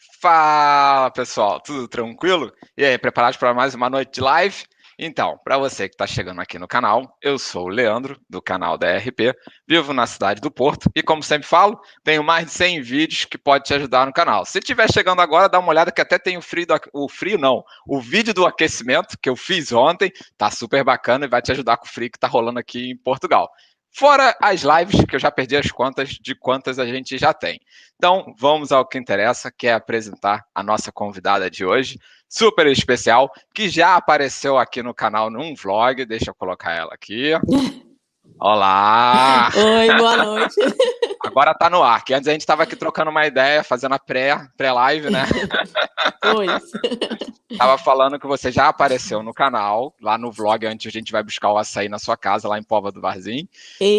Fala pessoal, tudo tranquilo? E aí, preparados para mais uma noite de live? Então, para você que está chegando aqui no canal, eu sou o Leandro, do canal da RP, vivo na cidade do Porto e, como sempre falo, tenho mais de 100 vídeos que pode te ajudar no canal. Se estiver chegando agora, dá uma olhada que até tem o frio, do, o frio não, o vídeo do aquecimento que eu fiz ontem, tá super bacana e vai te ajudar com o frio que tá rolando aqui em Portugal. Fora as lives, que eu já perdi as contas de quantas a gente já tem. Então, vamos ao que interessa, que é apresentar a nossa convidada de hoje, super especial, que já apareceu aqui no canal num vlog. Deixa eu colocar ela aqui. Olá! Oi, boa noite. Agora tá no ar, que antes a gente estava aqui trocando uma ideia, fazendo a pré, pré-live, né? Pois. Tava falando que você já apareceu no canal, lá no vlog, onde a gente vai buscar o açaí na sua casa, lá em Pova do Varzim.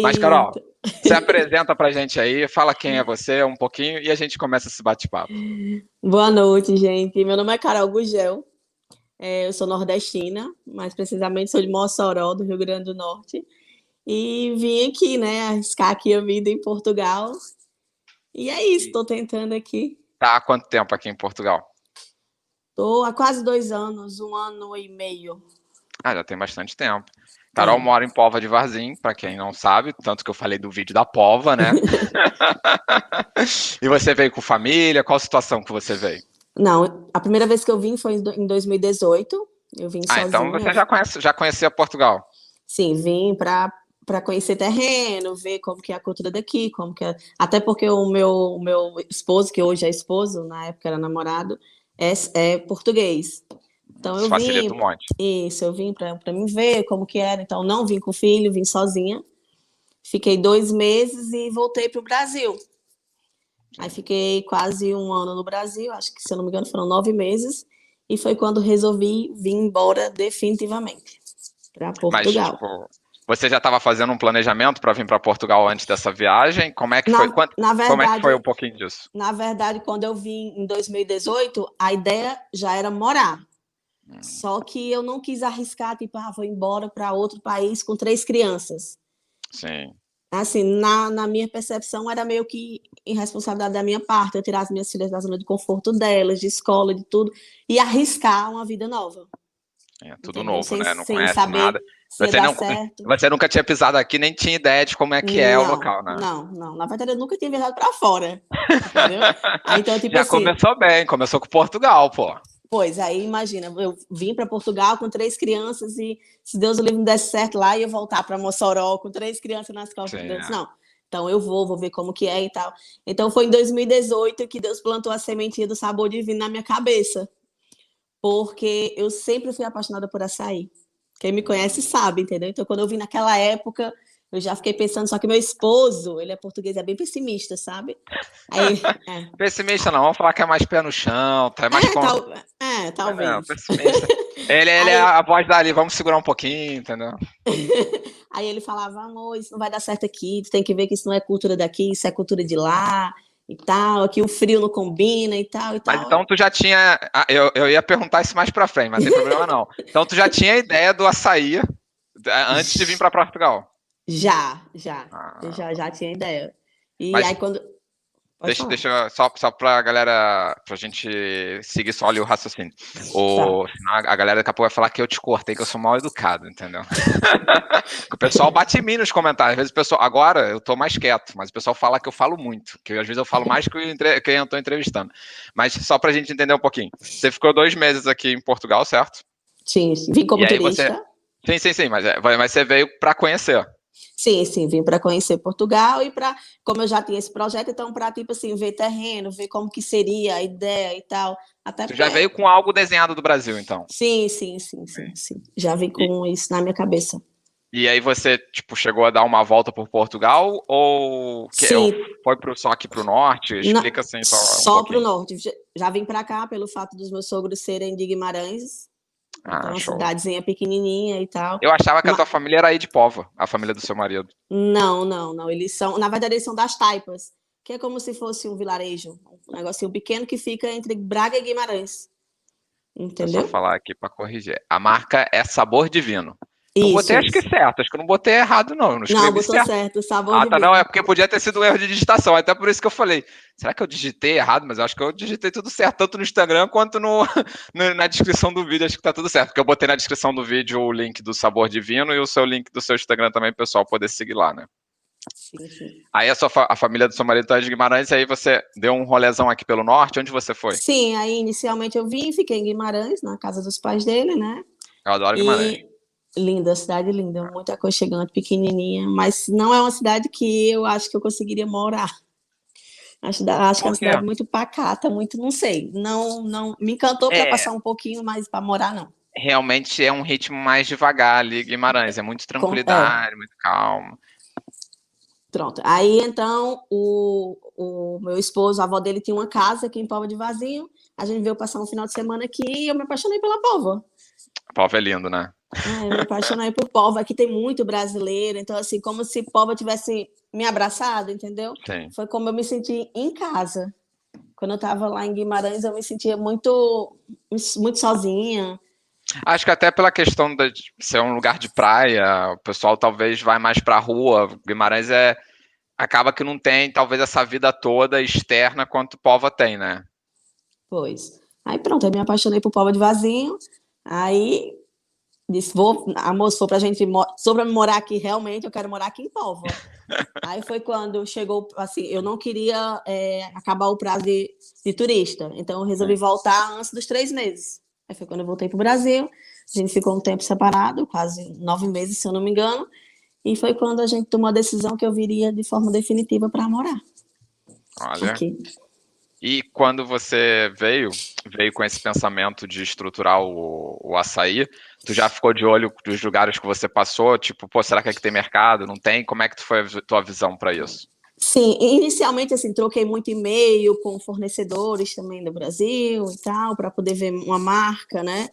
Mas, Carol, se apresenta pra gente aí, fala quem é você um pouquinho e a gente começa esse bate-papo. Boa noite, gente. Meu nome é Carol Gugel. É, eu sou nordestina, mais precisamente sou de Mossoró, do Rio Grande do Norte. E vim aqui, né, arriscar aqui a vida em Portugal. E é isso, estou tentando aqui. Tá há quanto tempo aqui em Portugal? Estou há quase dois anos, um ano e meio. Ah, já tem bastante tempo. Carol mora em Pova de Varzim, para quem não sabe, tanto que eu falei do vídeo da Pova, né? e você veio com família? Qual situação que você veio? Não, a primeira vez que eu vim foi em 2018. Eu vim ah, sozinha. então você já, conhece, já conhecia Portugal? Sim, vim para para conhecer terreno, ver como que é a cultura daqui, como que é... até porque o meu o meu esposo que hoje é esposo, na época era namorado, é, é português. Então eu Facilita vim, um monte. Isso, eu vim para me ver como que era. Então não vim com filho, vim sozinha. Fiquei dois meses e voltei para o Brasil. Aí fiquei quase um ano no Brasil, acho que se eu não me engano foram nove meses. E foi quando resolvi vir embora definitivamente para Portugal. Mas, tipo, você já estava fazendo um planejamento para vir para Portugal antes dessa viagem? Como é que na, foi? Quanto, na verdade, como é que foi um pouquinho disso? Na verdade, quando eu vim em 2018, a ideia já era morar. Hum. Só que eu não quis arriscar, tipo, ah, vou embora para outro país com três crianças. Sim. Assim, na, na minha percepção, era meio que irresponsabilidade da minha parte, eu tirar as minhas filhas da zona de conforto delas, de escola, de tudo, e arriscar uma vida nova. É tudo Entendeu? novo, sem, né? Não conhece saber, nada. Você, não, você nunca tinha pisado aqui, nem tinha ideia de como é que não, é o local, né? Não, não. Na verdade, eu nunca tinha viajado para fora. Entendeu? então, tipo Já assim, começou bem, começou com Portugal, pô. Pois, aí imagina, eu vim para Portugal com três crianças e se Deus o livre me desse certo lá, ia voltar para Mossoró com três crianças nas costas. Sim, é. Não, então eu vou, vou ver como que é e tal. Então foi em 2018 que Deus plantou a sementinha do sabor divino na minha cabeça. Porque eu sempre fui apaixonada por açaí. Quem me conhece sabe, entendeu? Então, quando eu vim naquela época, eu já fiquei pensando, só que meu esposo, ele é português, é bem pessimista, sabe? Aí, é. Pessimista não, vamos falar que é mais pé no chão, tá mais é, tal, é talvez. É, pessimista. Ele, ele é a voz dali, vamos segurar um pouquinho, entendeu? Aí ele falava, amor, isso não vai dar certo aqui, tu tem que ver que isso não é cultura daqui, isso é cultura de lá e tal, aqui o frio não combina e tal e tal. Mas então tu já tinha, ah, eu, eu ia perguntar isso mais para frente, mas não tem problema não. Então tu já tinha a ideia do açaí eh, antes de vir para Portugal? Já, já, ah. já, já tinha ideia. E mas, aí quando deixa, deixa só, só pra galera, pra gente seguir só ali o raciocínio. O, tá. a galera daqui a pouco vai falar que eu te cortei, que eu sou mal educado, entendeu? o pessoal bate em mim nos comentários. Às vezes o pessoal, agora eu tô mais quieto, mas o pessoal fala que eu falo muito, que às vezes eu falo mais que quem eu tô entrevistando. Mas só pra gente entender um pouquinho. Você ficou dois meses aqui em Portugal, certo? Sim, vim como turista. Você... Sim, sim, sim, mas, é, mas você veio para conhecer. Sim, sim, vim para conhecer Portugal e para, como eu já tinha esse projeto, então para tipo assim, ver terreno, ver como que seria a ideia e tal. Até Você já veio com algo desenhado do Brasil, então? Sim, sim, sim, sim, sim. Já vim com e... isso na minha cabeça. E aí você, tipo, chegou a dar uma volta por Portugal ou Sim. foi pro, só aqui para o norte? Explica assim só um Só para o norte. Já vim para cá pelo fato dos meus sogros serem de Guimarães, ah, então, uma show. cidadezinha pequenininha e tal. Eu achava que a tua família era aí de Pova, a família do seu marido. Não, não, não. Eles são, na verdade, eles são das Taipas, que é como se fosse um vilarejo, um negocinho pequeno que fica entre Braga e Guimarães. Entendeu? Vou falar aqui para corrigir. A marca é Sabor Divino. Isso, eu botei acho que certo, acho que eu não botei errado, não. Não, não botou certo, certo sabor Ah, tá, não, é porque podia ter sido um erro de digitação, até por isso que eu falei, será que eu digitei errado? Mas eu acho que eu digitei tudo certo, tanto no Instagram quanto no, no, na descrição do vídeo, acho que tá tudo certo, porque eu botei na descrição do vídeo o link do Sabor Divino e o seu link do seu Instagram também, pessoal poder seguir lá, né? Sim, sim. Aí a, sua, a família do seu marido tá de Guimarães, e aí você deu um rolezão aqui pelo norte, onde você foi? Sim, aí inicialmente eu vim, fiquei em Guimarães, na casa dos pais dele, né? Eu adoro Guimarães. E Linda, cidade linda, muito aconchegante, pequenininha, mas não é uma cidade que eu acho que eu conseguiria morar. Acho, acho que é uma cidade muito pacata, muito, não sei, não, não me encantou para é, passar um pouquinho, mas para morar não. Realmente é um ritmo mais devagar ali, Guimarães, é muito tranquilidade, é. muito calmo. Pronto. Aí então o, o meu esposo, a avó dele tinha uma casa aqui em Pova de Vazinho. A gente veio passar um final de semana aqui e eu me apaixonei pela Pova. A Pova é lindo, né? Ai, eu me apaixonei por Pova. Aqui tem muito brasileiro, então, assim, como se Pova tivesse me abraçado, entendeu? Sim. Foi como eu me senti em casa. Quando eu estava lá em Guimarães, eu me sentia muito, muito sozinha. Acho que até pela questão de ser um lugar de praia, o pessoal talvez vai mais para a rua. Guimarães é acaba que não tem talvez essa vida toda externa quanto Pova tem, né? Pois. Aí pronto, eu me apaixonei por Pova de Vazinho. Aí disse, vou, amor, se for pra gente, sobre morar aqui, realmente, eu quero morar aqui em Póvoa. Aí foi quando chegou, assim, eu não queria é, acabar o prazo de, de, turista, então eu resolvi voltar antes dos três meses. Aí foi quando eu voltei pro Brasil, a gente ficou um tempo separado, quase nove meses, se eu não me engano, e foi quando a gente tomou a decisão que eu viria de forma definitiva para morar. Olha. Aqui. E quando você veio, veio com esse pensamento de estruturar o, o açaí, tu já ficou de olho dos lugares que você passou? Tipo, pô, será que aqui tem mercado? Não tem? Como é que foi a tua visão para isso? Sim, inicialmente assim, troquei muito e-mail com fornecedores também do Brasil e tal, para poder ver uma marca, né?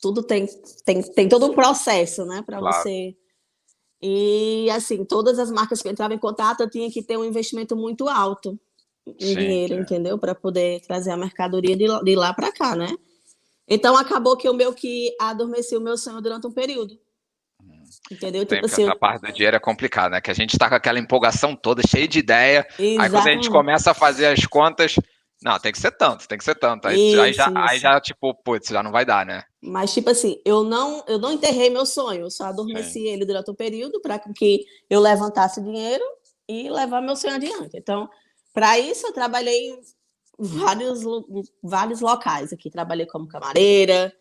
Tudo tem, tem, tem todo um processo, né, para claro. você. E assim, todas as marcas que eu entrava em contato, eu tinha que ter um investimento muito alto em dinheiro, é. entendeu? Para poder trazer a mercadoria de, de lá para cá, né? Então acabou que o meu que adormeci o meu sonho durante um período. Hum. Entendeu? Tipo assim, essa parte do dinheiro é complicada, né? Que a gente está com aquela empolgação toda, cheia de ideia. Exatamente. Aí quando a gente começa a fazer as contas, não, tem que ser tanto, tem que ser tanto. Aí, isso, aí, já, aí já, tipo, putz, já não vai dar, né? Mas, tipo assim, eu não, eu não enterrei meu sonho, eu só adormeci ele durante um período para que eu levantasse dinheiro e levar meu sonho adiante. Então, para isso, eu trabalhei vários, vários locais aqui. Trabalhei como camareira,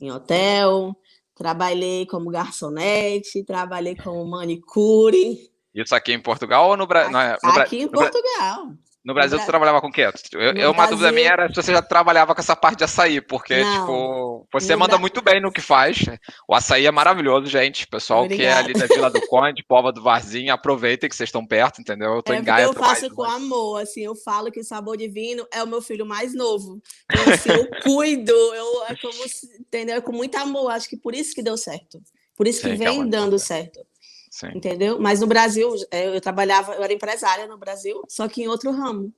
em hotel, trabalhei como garçonete, trabalhei como manicure. Isso aqui em Portugal ou no Brasil? Aqui em Portugal. No Brasil, você trabalhava com o quê? Eu, eu uma Brasil... dúvida minha era se você já trabalhava com essa parte de açaí, porque, não, tipo, você manda Bra... muito bem no que faz. O açaí é maravilhoso, gente. Pessoal Obrigada. que é ali da Vila do Conde, Pova do Varzinho, aproveitem que vocês estão perto, entendeu? Eu tô é em Gaia. Eu faço com mas... amor, assim, eu falo que o sabor divino é o meu filho mais novo. Então, assim, eu cuido, eu, é como, entendeu? É com muito amor, acho que por isso que deu certo. Por isso que Sim, vem que dando certo. Sim. Entendeu? Mas no Brasil, é, eu trabalhava, eu era empresária no Brasil, só que em outro ramo.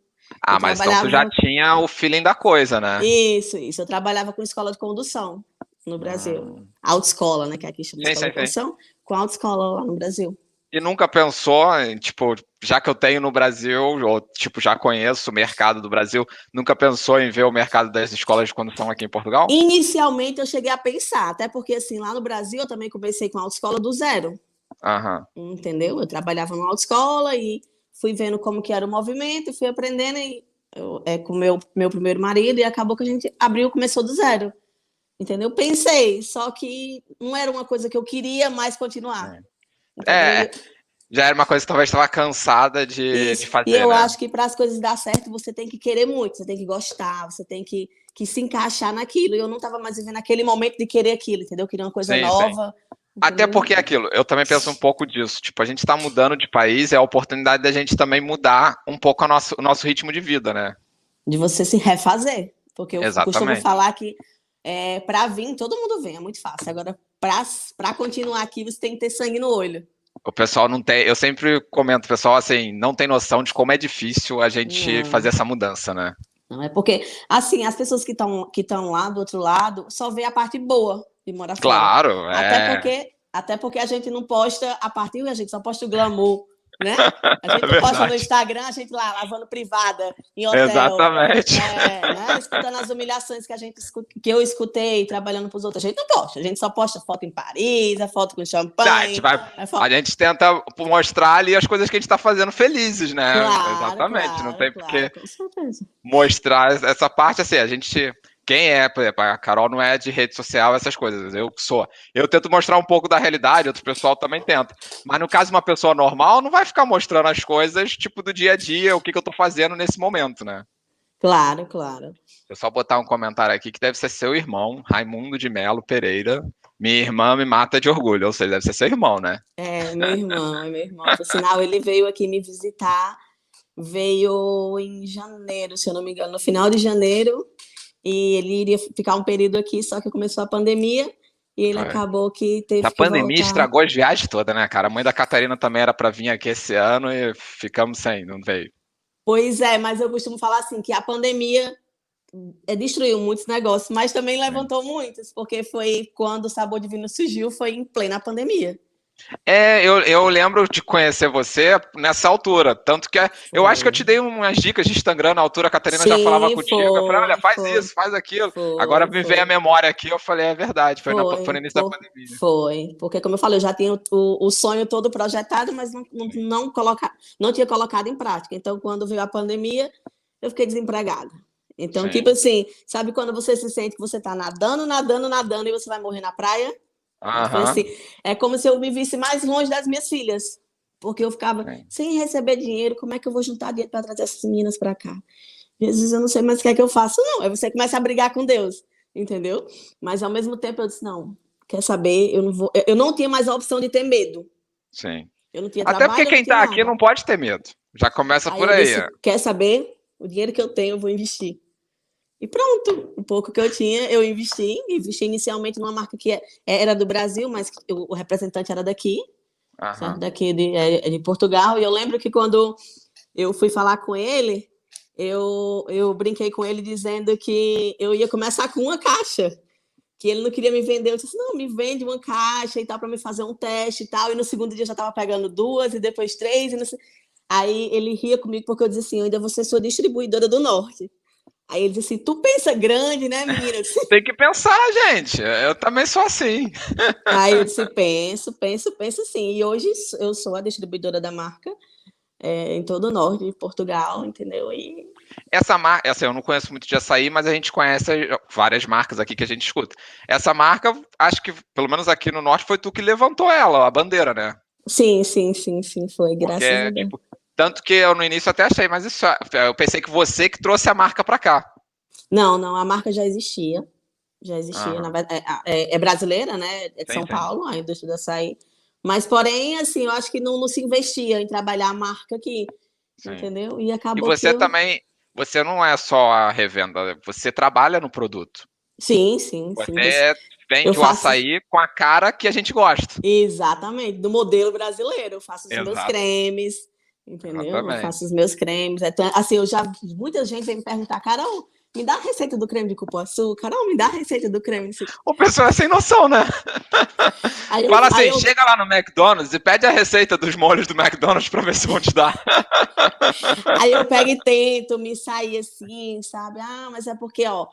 Ah, eu mas então tu já tinha o feeling da coisa, né? Isso, isso. Eu trabalhava com escola de condução no Brasil. Hum. Autoescola, né? Que aqui chama sim, escola sim, de condução, sim. com autoescola lá no Brasil. E nunca pensou, tipo, já que eu tenho no Brasil, ou tipo, já conheço o mercado do Brasil, nunca pensou em ver o mercado das escolas de condução aqui em Portugal? Inicialmente eu cheguei a pensar, até porque assim, lá no Brasil eu também comecei com a autoescola do zero. Entendeu? Eu trabalhava numa autoescola e fui vendo como que era o movimento, fui aprendendo e eu, é com meu meu primeiro marido e acabou que a gente abriu, começou do zero. Entendeu? Pensei, só que não era uma coisa que eu queria mais continuar. É, já era uma coisa que talvez estava cansada de, de, fazer. E eu né? acho que para as coisas dar certo, você tem que querer muito, você tem que gostar, você tem que, que se encaixar naquilo. E eu não estava mais vivendo aquele momento de querer aquilo, entendeu? Queria uma coisa sim, nova. Sim. Até porque é aquilo, eu também penso um pouco disso. Tipo, a gente está mudando de país, é a oportunidade da gente também mudar um pouco nosso, o nosso ritmo de vida, né? De você se refazer. Porque eu Exatamente. costumo falar que é, para vir, todo mundo vem, é muito fácil. Agora, para continuar aqui, você tem que ter sangue no olho. O pessoal não tem. Eu sempre comento, pessoal, assim, não tem noção de como é difícil a gente não. fazer essa mudança, né? Não, é porque, assim, as pessoas que estão que lá do outro lado só vê a parte boa de morar claro, fora. Claro, é. Até porque Até porque a gente não posta a partir, a gente só posta o glamour né? A gente é posta no Instagram, a gente lá lavando privada em hotel. Exatamente. É, né? Escutando as humilhações que a gente que eu escutei trabalhando para os outros. A gente não posta, a gente só posta foto em Paris, a foto com champanhe. a, gente vai, a, gente tenta mostrar ali as coisas que a gente está fazendo felizes, né? Claro, Exatamente. Claro, não tem claro, porque mostrar essa parte assim, a gente quem é, por exemplo, a Carol não é de rede social, essas coisas, eu sou. Eu tento mostrar um pouco da realidade, outro pessoal também tenta. Mas no caso de uma pessoa normal, não vai ficar mostrando as coisas, tipo, do dia a dia, o que, que eu tô fazendo nesse momento, né? Claro, claro. Eu só botar um comentário aqui que deve ser seu irmão, Raimundo de Melo Pereira. Minha irmã me mata de orgulho, ou seja, deve ser seu irmão, né? É, meu irmão, é meu irmão. Por sinal, ele veio aqui me visitar, veio em janeiro, se eu não me engano, no final de janeiro e ele iria ficar um período aqui, só que começou a pandemia e ele é. acabou que teve a pandemia voltar. estragou as viagens todas, né, cara? A mãe da Catarina também era para vir aqui esse ano e ficamos sem, não veio. Pois é, mas eu costumo falar assim que a pandemia é, destruiu muitos negócios, mas também levantou muitos, porque foi quando o Sabor Divino surgiu, foi em plena pandemia. É, eu, eu lembro de conhecer você nessa altura. Tanto que eu acho que eu te dei umas dicas de Instagram na altura, a Catarina Sim, já falava contigo. Eu falei, olha, faz foi, isso, faz aquilo. Foi, Agora me veio a memória aqui, eu falei, é verdade, foi, foi, na, foi no início da pandemia. Foi, porque como eu falei, eu já tinha o, o sonho todo projetado, mas não, não, não, coloca, não tinha colocado em prática. Então, quando veio a pandemia, eu fiquei desempregada. Então, Sim. tipo assim, sabe quando você se sente que você está nadando, nadando, nadando e você vai morrer na praia? Uhum. Assim, é como se eu me visse mais longe das minhas filhas, porque eu ficava é. sem receber dinheiro. Como é que eu vou juntar dinheiro para trazer essas meninas para cá? Jesus, eu não sei mais o que é que eu faço, não. Aí você começa a brigar com Deus, entendeu? Mas ao mesmo tempo eu disse: não, quer saber? Eu não vou. Eu não tinha mais a opção de ter medo. Sim. Eu não tinha Até trabalho, porque quem está aqui não pode ter medo. Já começa aí por aí. Disse, quer saber? O dinheiro que eu tenho, eu vou investir. E pronto, o pouco que eu tinha, eu investi. Investi inicialmente numa marca que é, era do Brasil, mas o representante era daqui, uhum. daqui de, é, de, Portugal. E eu lembro que quando eu fui falar com ele, eu, eu brinquei com ele dizendo que eu ia começar com uma caixa. Que ele não queria me vender. Eu disse, não, me vende uma caixa e tal, para me fazer um teste e tal. E no segundo dia eu já estava pegando duas, e depois três. E Aí ele ria comigo porque eu disse assim: eu ainda vou ser sua distribuidora do norte. Aí ele disse assim: Tu pensa grande, né, menina? Disse, Tem que pensar, gente. Eu também sou assim. Aí eu disse: Penso, penso, penso sim. E hoje eu sou a distribuidora da marca é, em todo o norte de Portugal, entendeu? E... Essa marca, assim, eu não conheço muito de açaí, mas a gente conhece várias marcas aqui que a gente escuta. Essa marca, acho que, pelo menos aqui no norte, foi tu que levantou ela, a bandeira, né? Sim, sim, sim, sim, foi, graças Porque, a Deus. Tipo, tanto que eu no início até achei, mas isso, eu pensei que você que trouxe a marca para cá. Não, não, a marca já existia. Já existia, na verdade, é, é, é, brasileira, né? É de sim, São. Paulo, a indústria do açaí. Mas, porém, assim, eu acho que não, não se investia em trabalhar a marca aqui. Sim. Entendeu? E acabou. E você eu... também, você não é só a revenda, você trabalha no produto. Sim, sim, você sim. vende o faço... açaí com a cara que a gente gosta. Exatamente, do modelo brasileiro. Eu faço os Exato. meus cremes, Entendeu? Exatamente. Eu faço os meus cremes. Então, assim, eu já. Muita gente vem me perguntar, Carol, me dá a receita do creme de cupuaçu. Carol, me dá a receita do creme de O pessoal é sem noção, né? Eu, Fala assim, eu... chega lá no McDonald's e pede a receita dos molhos do McDonald's para ver se vão te dar. aí eu pego e tento me sair assim, sabe? Ah, mas é porque, ó,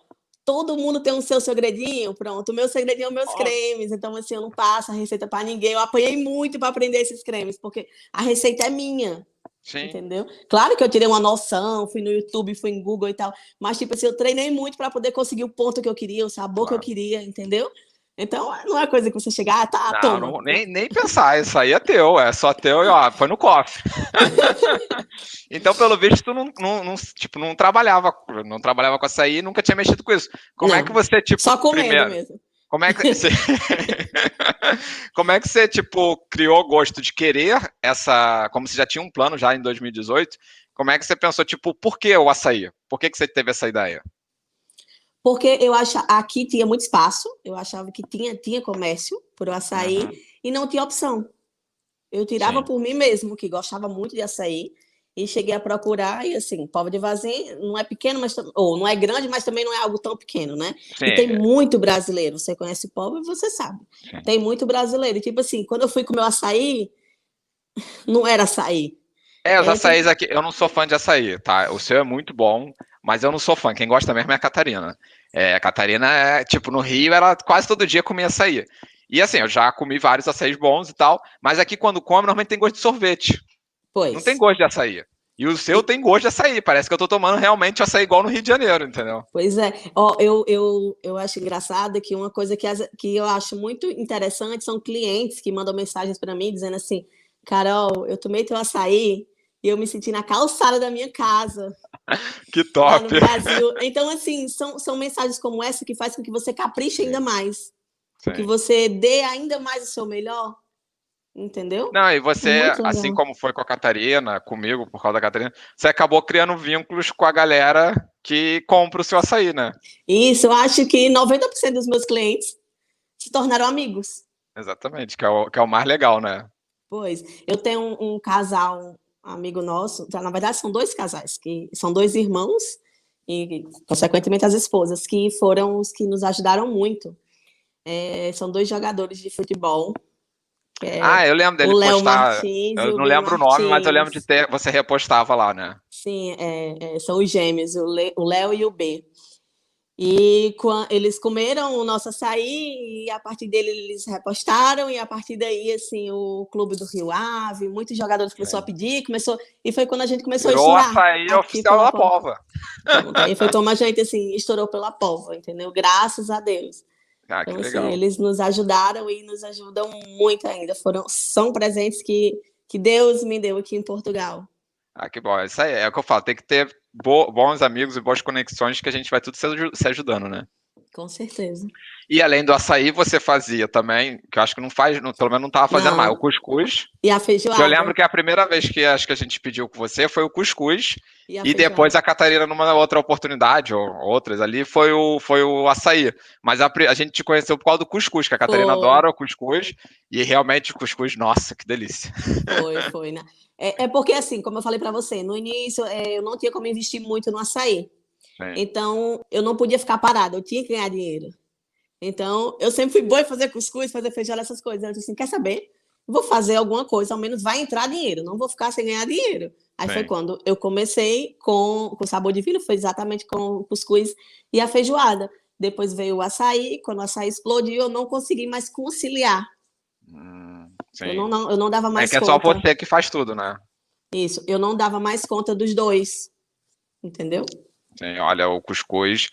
todo mundo tem um seu segredinho, pronto. O meu segredinho é os meus cremes, então assim, eu não passo a receita para ninguém. Eu apanhei muito para aprender esses cremes, porque a receita é minha. Sim. Entendeu? Claro que eu tirei uma noção, fui no YouTube, fui em Google e tal, mas tipo assim, eu treinei muito para poder conseguir o ponto que eu queria, o sabor claro. que eu queria, entendeu? Então, não é coisa que você chegar, ah, tá, não, toma. Não, nem, nem pensar, isso aí é teu, é só teu e ó, foi no cofre. então, pelo visto, tu não, não, não, tipo, não trabalhava, não trabalhava com açaí e nunca tinha mexido com isso. Como é não, é que você, tipo. Só comendo primeiro, mesmo. Como é que você. como é que você, tipo, criou gosto de querer essa. Como você já tinha um plano já em 2018, como é que você pensou, tipo, por que o açaí? Por que, que você teve essa ideia? Porque eu acho aqui tinha muito espaço, eu achava que tinha, tinha comércio por açaí uhum. e não tinha opção. Eu tirava Sim. por mim mesmo, que gostava muito de açaí, e cheguei a procurar, e assim, Povo de Vazim não é pequeno, mas ou não é grande, mas também não é algo tão pequeno, né? Sim. E tem muito brasileiro. Você conhece Povo você sabe. Sim. Tem muito brasileiro. Tipo assim, quando eu fui comer o açaí, não era açaí. É, os é, açaís aqui, eu não sou fã de açaí, tá? O seu é muito bom, mas eu não sou fã. Quem gosta mesmo é a Catarina. É, a Catarina é, tipo, no Rio, ela quase todo dia comia açaí. E assim, eu já comi vários açaís bons e tal, mas aqui quando come, normalmente tem gosto de sorvete. Pois. Não tem gosto de açaí. E o seu tem gosto de açaí. Parece que eu tô tomando realmente açaí igual no Rio de Janeiro, entendeu? Pois é. Ó, eu, eu, eu acho engraçado que uma coisa que, as, que eu acho muito interessante são clientes que mandam mensagens para mim dizendo assim: Carol, eu tomei teu açaí e eu me senti na calçada da minha casa. que top! no Brasil. Então, assim, são, são mensagens como essa que faz com que você capriche ainda mais. Sim. Que você dê ainda mais o seu melhor. Entendeu? Não, e você, assim como foi com a Catarina, comigo, por causa da Catarina, você acabou criando vínculos com a galera que compra o seu açaí, né? Isso, eu acho que 90% dos meus clientes se tornaram amigos. Exatamente, que é o, que é o mais legal, né? Pois, eu tenho um, um casal amigo nosso, na verdade são dois casais, que são dois irmãos e, consequentemente, as esposas, que foram os que nos ajudaram muito. É, são dois jogadores de futebol. É, ah, eu lembro dele o Léo postar. Martins, eu não lembro Martins. o nome, mas eu lembro de ter. Você repostava lá, né? Sim, é, é são os gêmeos, o Léo e o B. E eles comeram o nosso açaí e a partir dele eles repostaram e a partir daí assim o clube do Rio Ave, muitos jogadores começaram é. a pedir, começou e foi quando a gente começou Virou a estourar. açaí oficial da pova. Aí foi como a gente assim estourou pela pova, entendeu? Graças a Deus. Ah, então, assim, eles nos ajudaram e nos ajudam muito ainda. Foram são presentes que que Deus me deu aqui em Portugal. Ah, que bom. Isso aí é o que eu falo. Tem que ter bons amigos e boas conexões que a gente vai tudo se ajudando, né? Com certeza. E além do açaí, você fazia também, que eu acho que não faz, não, pelo menos não estava fazendo não. mais, o cuscuz. E a feijoada. eu lembro que a primeira vez que acho que a gente pediu com você foi o cuscuz. E, e depois a Catarina, numa outra oportunidade, ou outras ali, foi o, foi o açaí. Mas a, a gente te conheceu por causa do cuscuz, que a Catarina foi. adora o cuscuz. E realmente o cuscuz, nossa, que delícia. Foi, foi, né? É, é porque, assim, como eu falei para você, no início é, eu não tinha como investir muito no açaí. Sim. Então, eu não podia ficar parada, eu tinha que ganhar dinheiro. Então, eu sempre fui boa em fazer cuscuz, fazer feijão, essas coisas. Eu disse assim, quer saber? Vou fazer alguma coisa, ao menos vai entrar dinheiro, não vou ficar sem ganhar dinheiro. Aí Sim. foi quando eu comecei com, com sabor divino, foi exatamente com o cuscuz e a feijoada. Depois veio o açaí, quando o açaí explodiu, eu não consegui mais conciliar. Hum, eu, não, não, eu não dava mais conta. É que é só você que faz tudo, né? Isso, eu não dava mais conta dos dois, entendeu? Olha, o cuscuz,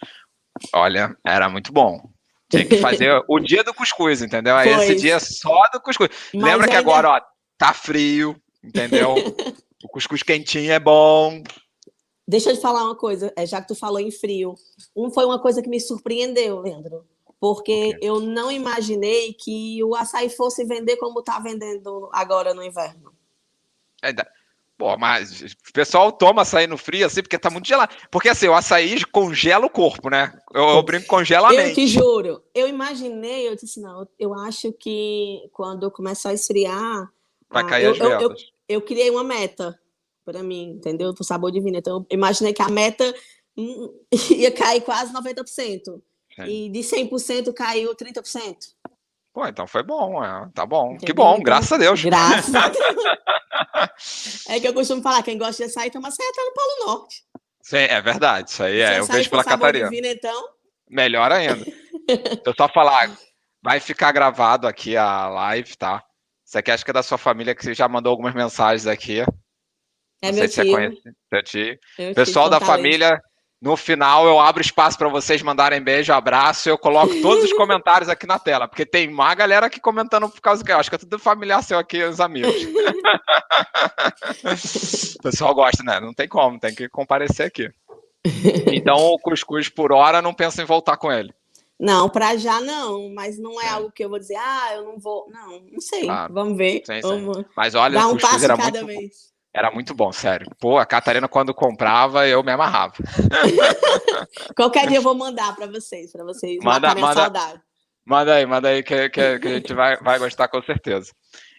olha, era muito bom. Tinha que fazer o dia do cuscuz, entendeu? Aí esse dia só do cuscuz. Mas Lembra que agora, ó, tá frio, entendeu? o cuscuz quentinho é bom. Deixa eu te falar uma coisa, é, já que tu falou em frio. Um foi uma coisa que me surpreendeu, Leandro. Porque okay. eu não imaginei que o açaí fosse vender como tá vendendo agora no inverno. É, Pô, mas o pessoal toma açaí no frio assim porque tá muito gelado. Porque assim, o açaí congela o corpo, né? Eu, eu brinco congela a mente. Eu te juro, eu imaginei, eu disse, não, eu acho que quando começar a esfriar. Vai ah, cair eu, as. Eu, eu, eu, criei uma meta para mim, entendeu? Do sabor divino. Então, eu imaginei que a meta hum, ia cair quase 90%. Sim. E de 100% caiu 30%. Pô, então foi bom, é, tá bom. Entendeu? Que bom, graças a Deus. Graças a Deus. é que eu costumo falar, quem gosta de açaí toma açaí até no Polo Norte. Sim, é verdade, isso aí é. eu vejo pela Catarina. Divino, então... Melhor ainda. eu só falar, vai ficar gravado aqui a live, tá? Você aqui acho que é da sua família, que você já mandou algumas mensagens aqui. É Não meu tio. Você conhece, seu tio. Pessoal da família, no final, eu abro espaço para vocês mandarem beijo, abraço. Eu coloco todos os comentários aqui na tela, porque tem uma galera aqui comentando por causa que eu acho que é tudo familiar seu aqui, os amigos. o pessoal gosta, né? Não tem como, tem que comparecer aqui. Então, o cuscuz por hora, não pensa em voltar com ele. Não, para já não, mas não é, é, algo que eu vou dizer, ah, eu não vou. Não, não sei. Claro. Vamos ver. Sim, sim. Vamos mas olha, dar um passo cada muito... vez. Era muito bom, sério. Pô, a Catarina, quando comprava, eu me amarrava. Qualquer dia eu vou mandar para vocês, para vocês manda, manda, saudade. Manda aí, manda aí, que, que, que a gente vai, vai gostar com certeza.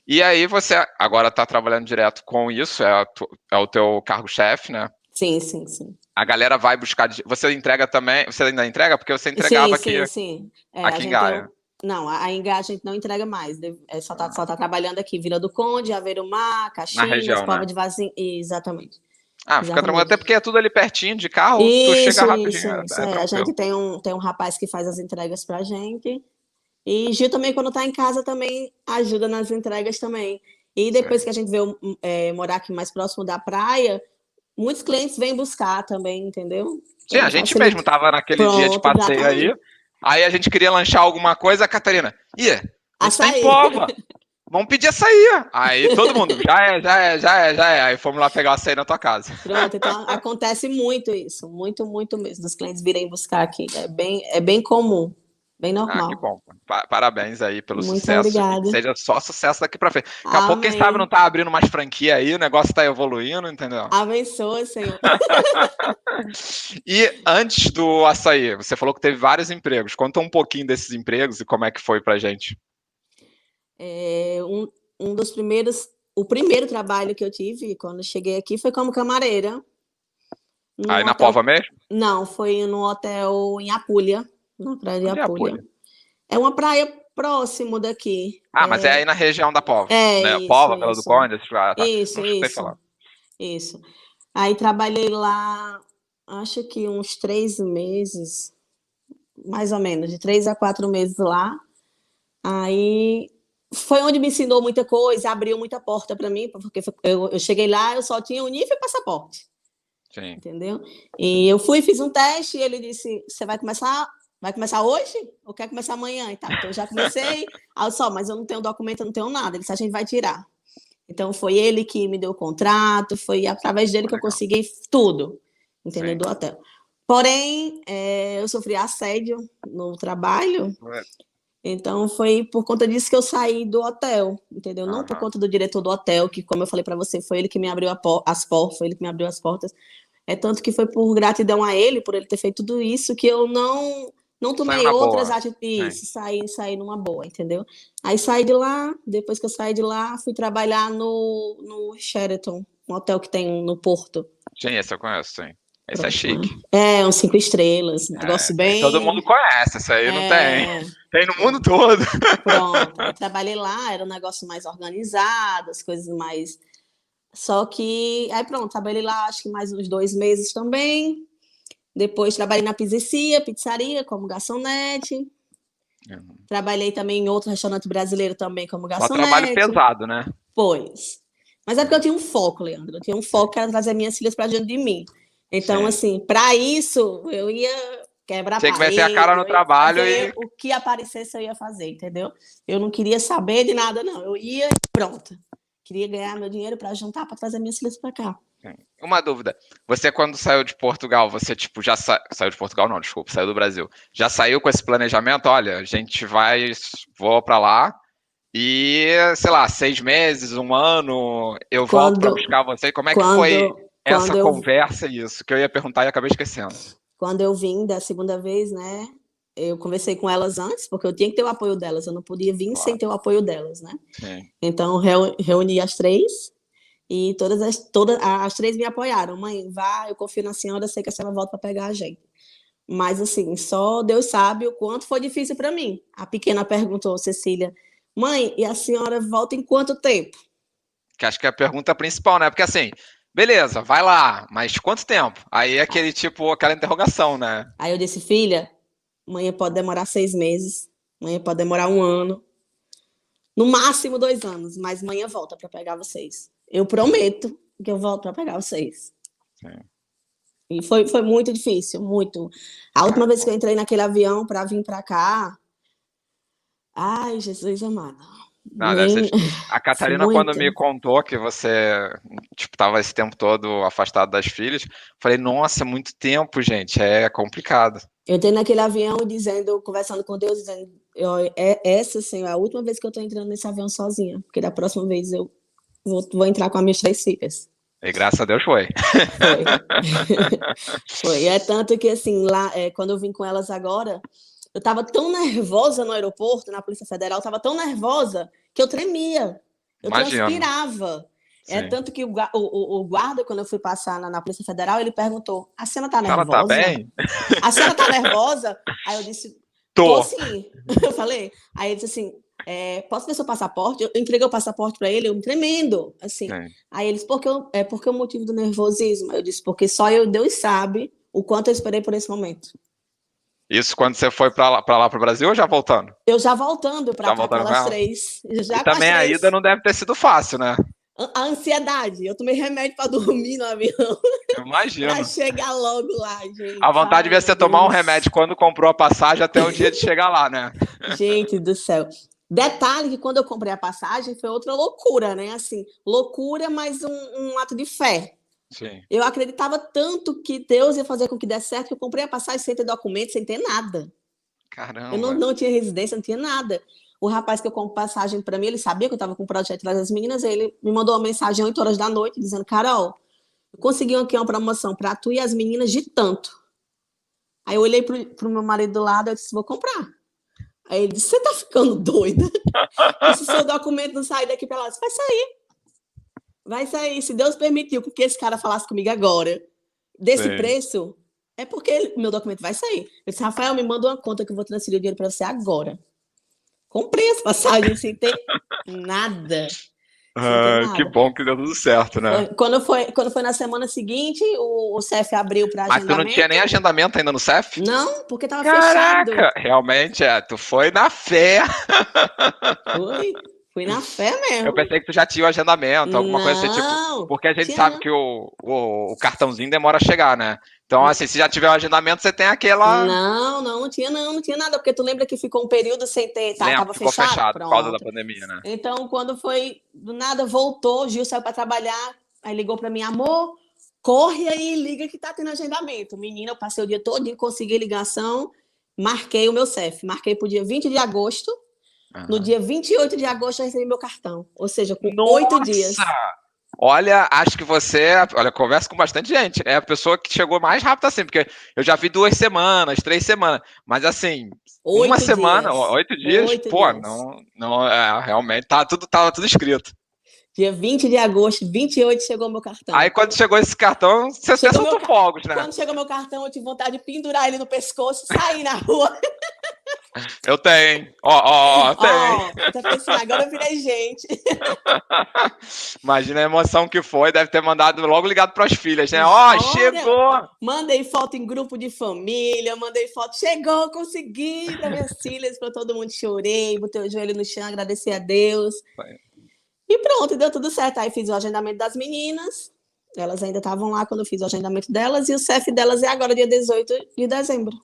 E aí você agora está trabalhando direto com isso, é, tu, é o teu cargo-chefe, né? Sim, sim, sim. A galera vai buscar. Você entrega também. Você ainda entrega? Porque você entregava sim, aqui, sim, sim. É, aqui em Gaia. Não, a Engá a gente não entrega mais. É, só está só tá trabalhando aqui, Vila do Conde, Aveiro Mar, Caxias, região, Pova né? de Vazim. Exatamente. Ah, fica tranquilo, até porque é tudo ali pertinho de carro, isso, tu chega rapidinho. Isso, é, isso, é, é. A gente tem um, tem um rapaz que faz as entregas pra gente. E Gil também, quando tá em casa, também ajuda nas entregas também. E depois que a gente veio é, morar aqui mais próximo da praia, muitos clientes vêm buscar também, entendeu? Sim, a gente mesmo tava naquele Pronto, dia de passeio aí. Aí a gente queria lanchar alguma coisa, a Catarina, ia, tem pova. Vamos pedir açaí. Aí todo mundo, já é, já é, já é, já é. Aí fomos lá pegar açaí na tua casa. Pronto, então acontece muito isso, muito, muito mesmo, dos clientes virem buscar aqui. É bem, é bem comum. Bem normal. Ah, que bom. Parabéns aí pelo Muito sucesso. Obrigada. seja só sucesso daqui para frente. Daqui a Amém. pouco, quem sabe, não tá abrindo mais franquia aí, o negócio tá evoluindo, entendeu? Abençoa, Senhor. e antes do açaí, você falou que teve vários empregos. Conta um pouquinho desses empregos e como é que foi pra gente. É, um, um dos primeiros, o primeiro trabalho que eu tive quando cheguei aqui foi como camareira. Aí na Pova mesmo? Não, foi no hotel em Apulha na Praia de Apulha. É uma praia próximo daqui. Ah, é... mas é aí na região da Pova. É, né? isso, Pova, Belo do Conde, tá. Isso, isso. Isso. Aí trabalhei lá, acho que uns três meses, mais ou menos, de três a quatro meses lá. Aí foi onde me ensinou muita coisa, abriu muita porta para mim, porque eu, eu, cheguei lá, eu só tinha o nível e passaporte. Sim. Entendeu? E eu fui, fiz um teste e ele disse: você vai começar Vai começar hoje ou quer começar amanhã e tal? Então eu já comecei, aí só, mas eu não tenho documento, eu não tenho nada. Ele disse, a gente vai tirar. Então foi ele que me deu o contrato, foi através dele que eu consegui tudo, entendeu? Sim. Do hotel. Porém, é, eu sofri assédio no trabalho. Então foi por conta disso que eu saí do hotel, entendeu? Não por conta do diretor do hotel, que como eu falei para você, foi ele que me abriu as portas, foi ele que me abriu as portas. É tanto que foi por gratidão a ele, por ele ter feito tudo isso, que eu não não tomei outras atitudes, é. saí, saí numa boa, entendeu? Aí saí de lá, depois que eu saí de lá, fui trabalhar no, no Sheraton, um hotel que tem no Porto. Sim, esse eu conheço, sim. Esse é chique. É, um cinco estrelas, é, negócio bem. Todo mundo conhece, isso aí é... não tem. Tem no mundo todo. Pronto, eu trabalhei lá, era um negócio mais organizado, as coisas mais. Só que, aí pronto, trabalhei lá acho que mais uns dois meses também. Depois trabalhei na pizzeria, pizzaria, como garçonete. Uhum. Trabalhei também em outro restaurante brasileiro também como garçonete. Um trabalho pesado, né? Pois. Mas é porque eu tinha um foco, Leandro. Eu tinha um foco que era trazer minhas filhas para diante de mim. Então, Sim. assim, para isso, eu ia quebrar Tinha que meter a cara no trabalho e... O que aparecesse eu ia fazer, entendeu? Eu não queria saber de nada, não. Eu ia e pronto. Queria ganhar meu dinheiro para juntar, para trazer minhas filhas para cá. Uma dúvida. Você, quando saiu de Portugal, você, tipo, já sa... saiu de Portugal, não, desculpa, saiu do Brasil. Já saiu com esse planejamento? Olha, a gente vai, vou para lá e, sei lá, seis meses, um ano, eu quando, volto para buscar você. Como é que quando, foi essa eu, conversa e isso? Que eu ia perguntar e acabei esquecendo. Quando eu vim da segunda vez, né? Eu conversei com elas antes, porque eu tinha que ter o apoio delas, eu não podia vir claro. sem ter o apoio delas, né? Sim. Então, reuni as três e todas as, todas as três me apoiaram. Mãe, vá, eu confio na senhora, sei que a senhora volta para pegar a gente. Mas, assim, só Deus sabe o quanto foi difícil para mim. A pequena perguntou, Cecília, mãe, e a senhora volta em quanto tempo? Que acho que é a pergunta principal, né? Porque, assim, beleza, vai lá, mas quanto tempo? Aí é aquele tipo, aquela interrogação, né? Aí eu disse, filha, mãe pode demorar seis meses, mãe pode demorar um ano, no máximo dois anos, mas mãe volta para pegar vocês. Eu prometo que eu volto para pegar vocês. Sim. E foi, foi muito difícil, muito. A última vez que eu entrei naquele avião para vir para cá. Ai, Jesus amado. Não. A Catarina, quando me contou que você tipo, tava esse tempo todo afastado das filhas, falei, nossa, muito tempo, gente, é complicado. Eu entrei naquele avião dizendo, conversando com Deus, dizendo, eu, é, essa, Senhor, é a última vez que eu estou entrando nesse avião sozinha, porque da próxima vez eu vou, vou entrar com as minhas três filhas. E graças a Deus foi. Foi. foi. É tanto que, assim, lá, é, quando eu vim com elas agora, eu estava tão nervosa no aeroporto, na Polícia Federal, estava tão nervosa que eu tremia. Eu Imagina. transpirava. É tanto que o, o, o, guarda, quando eu fui passar na, na Polícia Federal, ele perguntou: a cena tá nervosa? Ela tá bem? A cena tá nervosa? Aí eu disse: tô, tô sim. Eu falei. Aí ele disse assim: é, posso ver seu passaporte? Eu entreguei o passaporte para ele, eu tremendo, assim. É. Aí ele disse, porque eu, é porque o motivo do nervosismo? Eu disse, porque só eu, Deus sabe o quanto eu esperei por esse momento. Isso quando você foi para lá para o Brasil ou já voltando? Eu já voltando para pelas três. Já e também a ida não deve ter sido fácil, né? A ansiedade. Eu tomei remédio para dormir no avião. Imagina. para chegar logo lá, gente. A vontade Ai, devia ser tomar um remédio quando comprou a passagem até o dia de chegar lá, né? Gente do céu. Detalhe que quando eu comprei a passagem foi outra loucura, né? Assim, loucura, mas um, um ato de fé. Sim. Eu acreditava tanto que Deus ia fazer com que desse certo que eu comprei a passagem sem ter documento, sem ter nada. Caramba. Eu não, não tinha residência, não tinha nada. O rapaz que eu compro passagem para mim, ele sabia que eu estava com o projeto das meninas, ele me mandou uma mensagem às 8 horas da noite dizendo: Carol, eu consegui aqui uma promoção para tu e as meninas de tanto. Aí eu olhei para o meu marido do lado e disse: Vou comprar. Aí ele disse: Você tá ficando doida? Se seu documento não sair daqui para lá, vai sair. Vai sair. Se Deus permitiu que esse cara falasse comigo agora, desse Sim. preço, é porque ele, meu documento vai sair. Eu disse: Rafael, me manda uma conta que eu vou transferir o dinheiro para você agora. Comprei as passagens sem ter nada. Ah, que bom que deu tudo certo, né? Quando foi, quando foi na semana seguinte, o, o CEF abriu para agendamento. Mas tu não tinha nem agendamento ainda no CEF? Não, porque tava Caraca, fechado. realmente é. Tu foi na fé. Foi. Fui na fé mesmo. Eu pensei que tu já tinha o agendamento, alguma não, coisa assim, tipo. Porque a gente sabe não. que o, o, o, cartãozinho demora a chegar, né? Então, assim, se já tiver o agendamento, você tem aquela. Não, não, não tinha, não, não tinha nada, porque tu lembra que ficou um período sem ter. Tá, Lembro, tava ficou fechado, fechado por causa da pandemia, né? Então, quando foi do nada, voltou, Gil saiu para trabalhar, aí ligou para mim, amor, corre aí, liga que tá tendo agendamento. Menina, eu passei o dia todo, consegui ligação, marquei o meu CEF, marquei pro dia 20 de agosto. Uhum. No dia 28 de agosto eu recebi meu cartão. Ou seja, com oito dias. Olha, acho que você, olha, conversa com bastante gente. É a pessoa que chegou mais rápido assim, porque eu já vi duas semanas, três semanas, mas assim, oito uma dias. semana, oito dias, oito pô, dias. não, não, é, realmente tá tudo, tava tudo escrito. Dia 20 de agosto, 28 chegou meu cartão. Aí quando chegou esse cartão, você até soltou fogos, né? Quando chegou meu cartão, eu tive vontade de pendurar ele no pescoço e sair na rua. Eu tenho. Ó, ó, ó, pensando, agora eu virei gente. Imagina a emoção que foi. Deve ter mandado logo ligado para as filhas, né? Ó, oh, chegou! Mandei foto em grupo de família, mandei foto. Chegou, consegui para minhas filhas, para todo mundo. Chorei, botei o joelho no chão, agradeci a Deus. E pronto, deu tudo certo. Aí fiz o agendamento das meninas. Elas ainda estavam lá quando eu fiz o agendamento delas. E o CEF delas é agora, dia 18 de dezembro.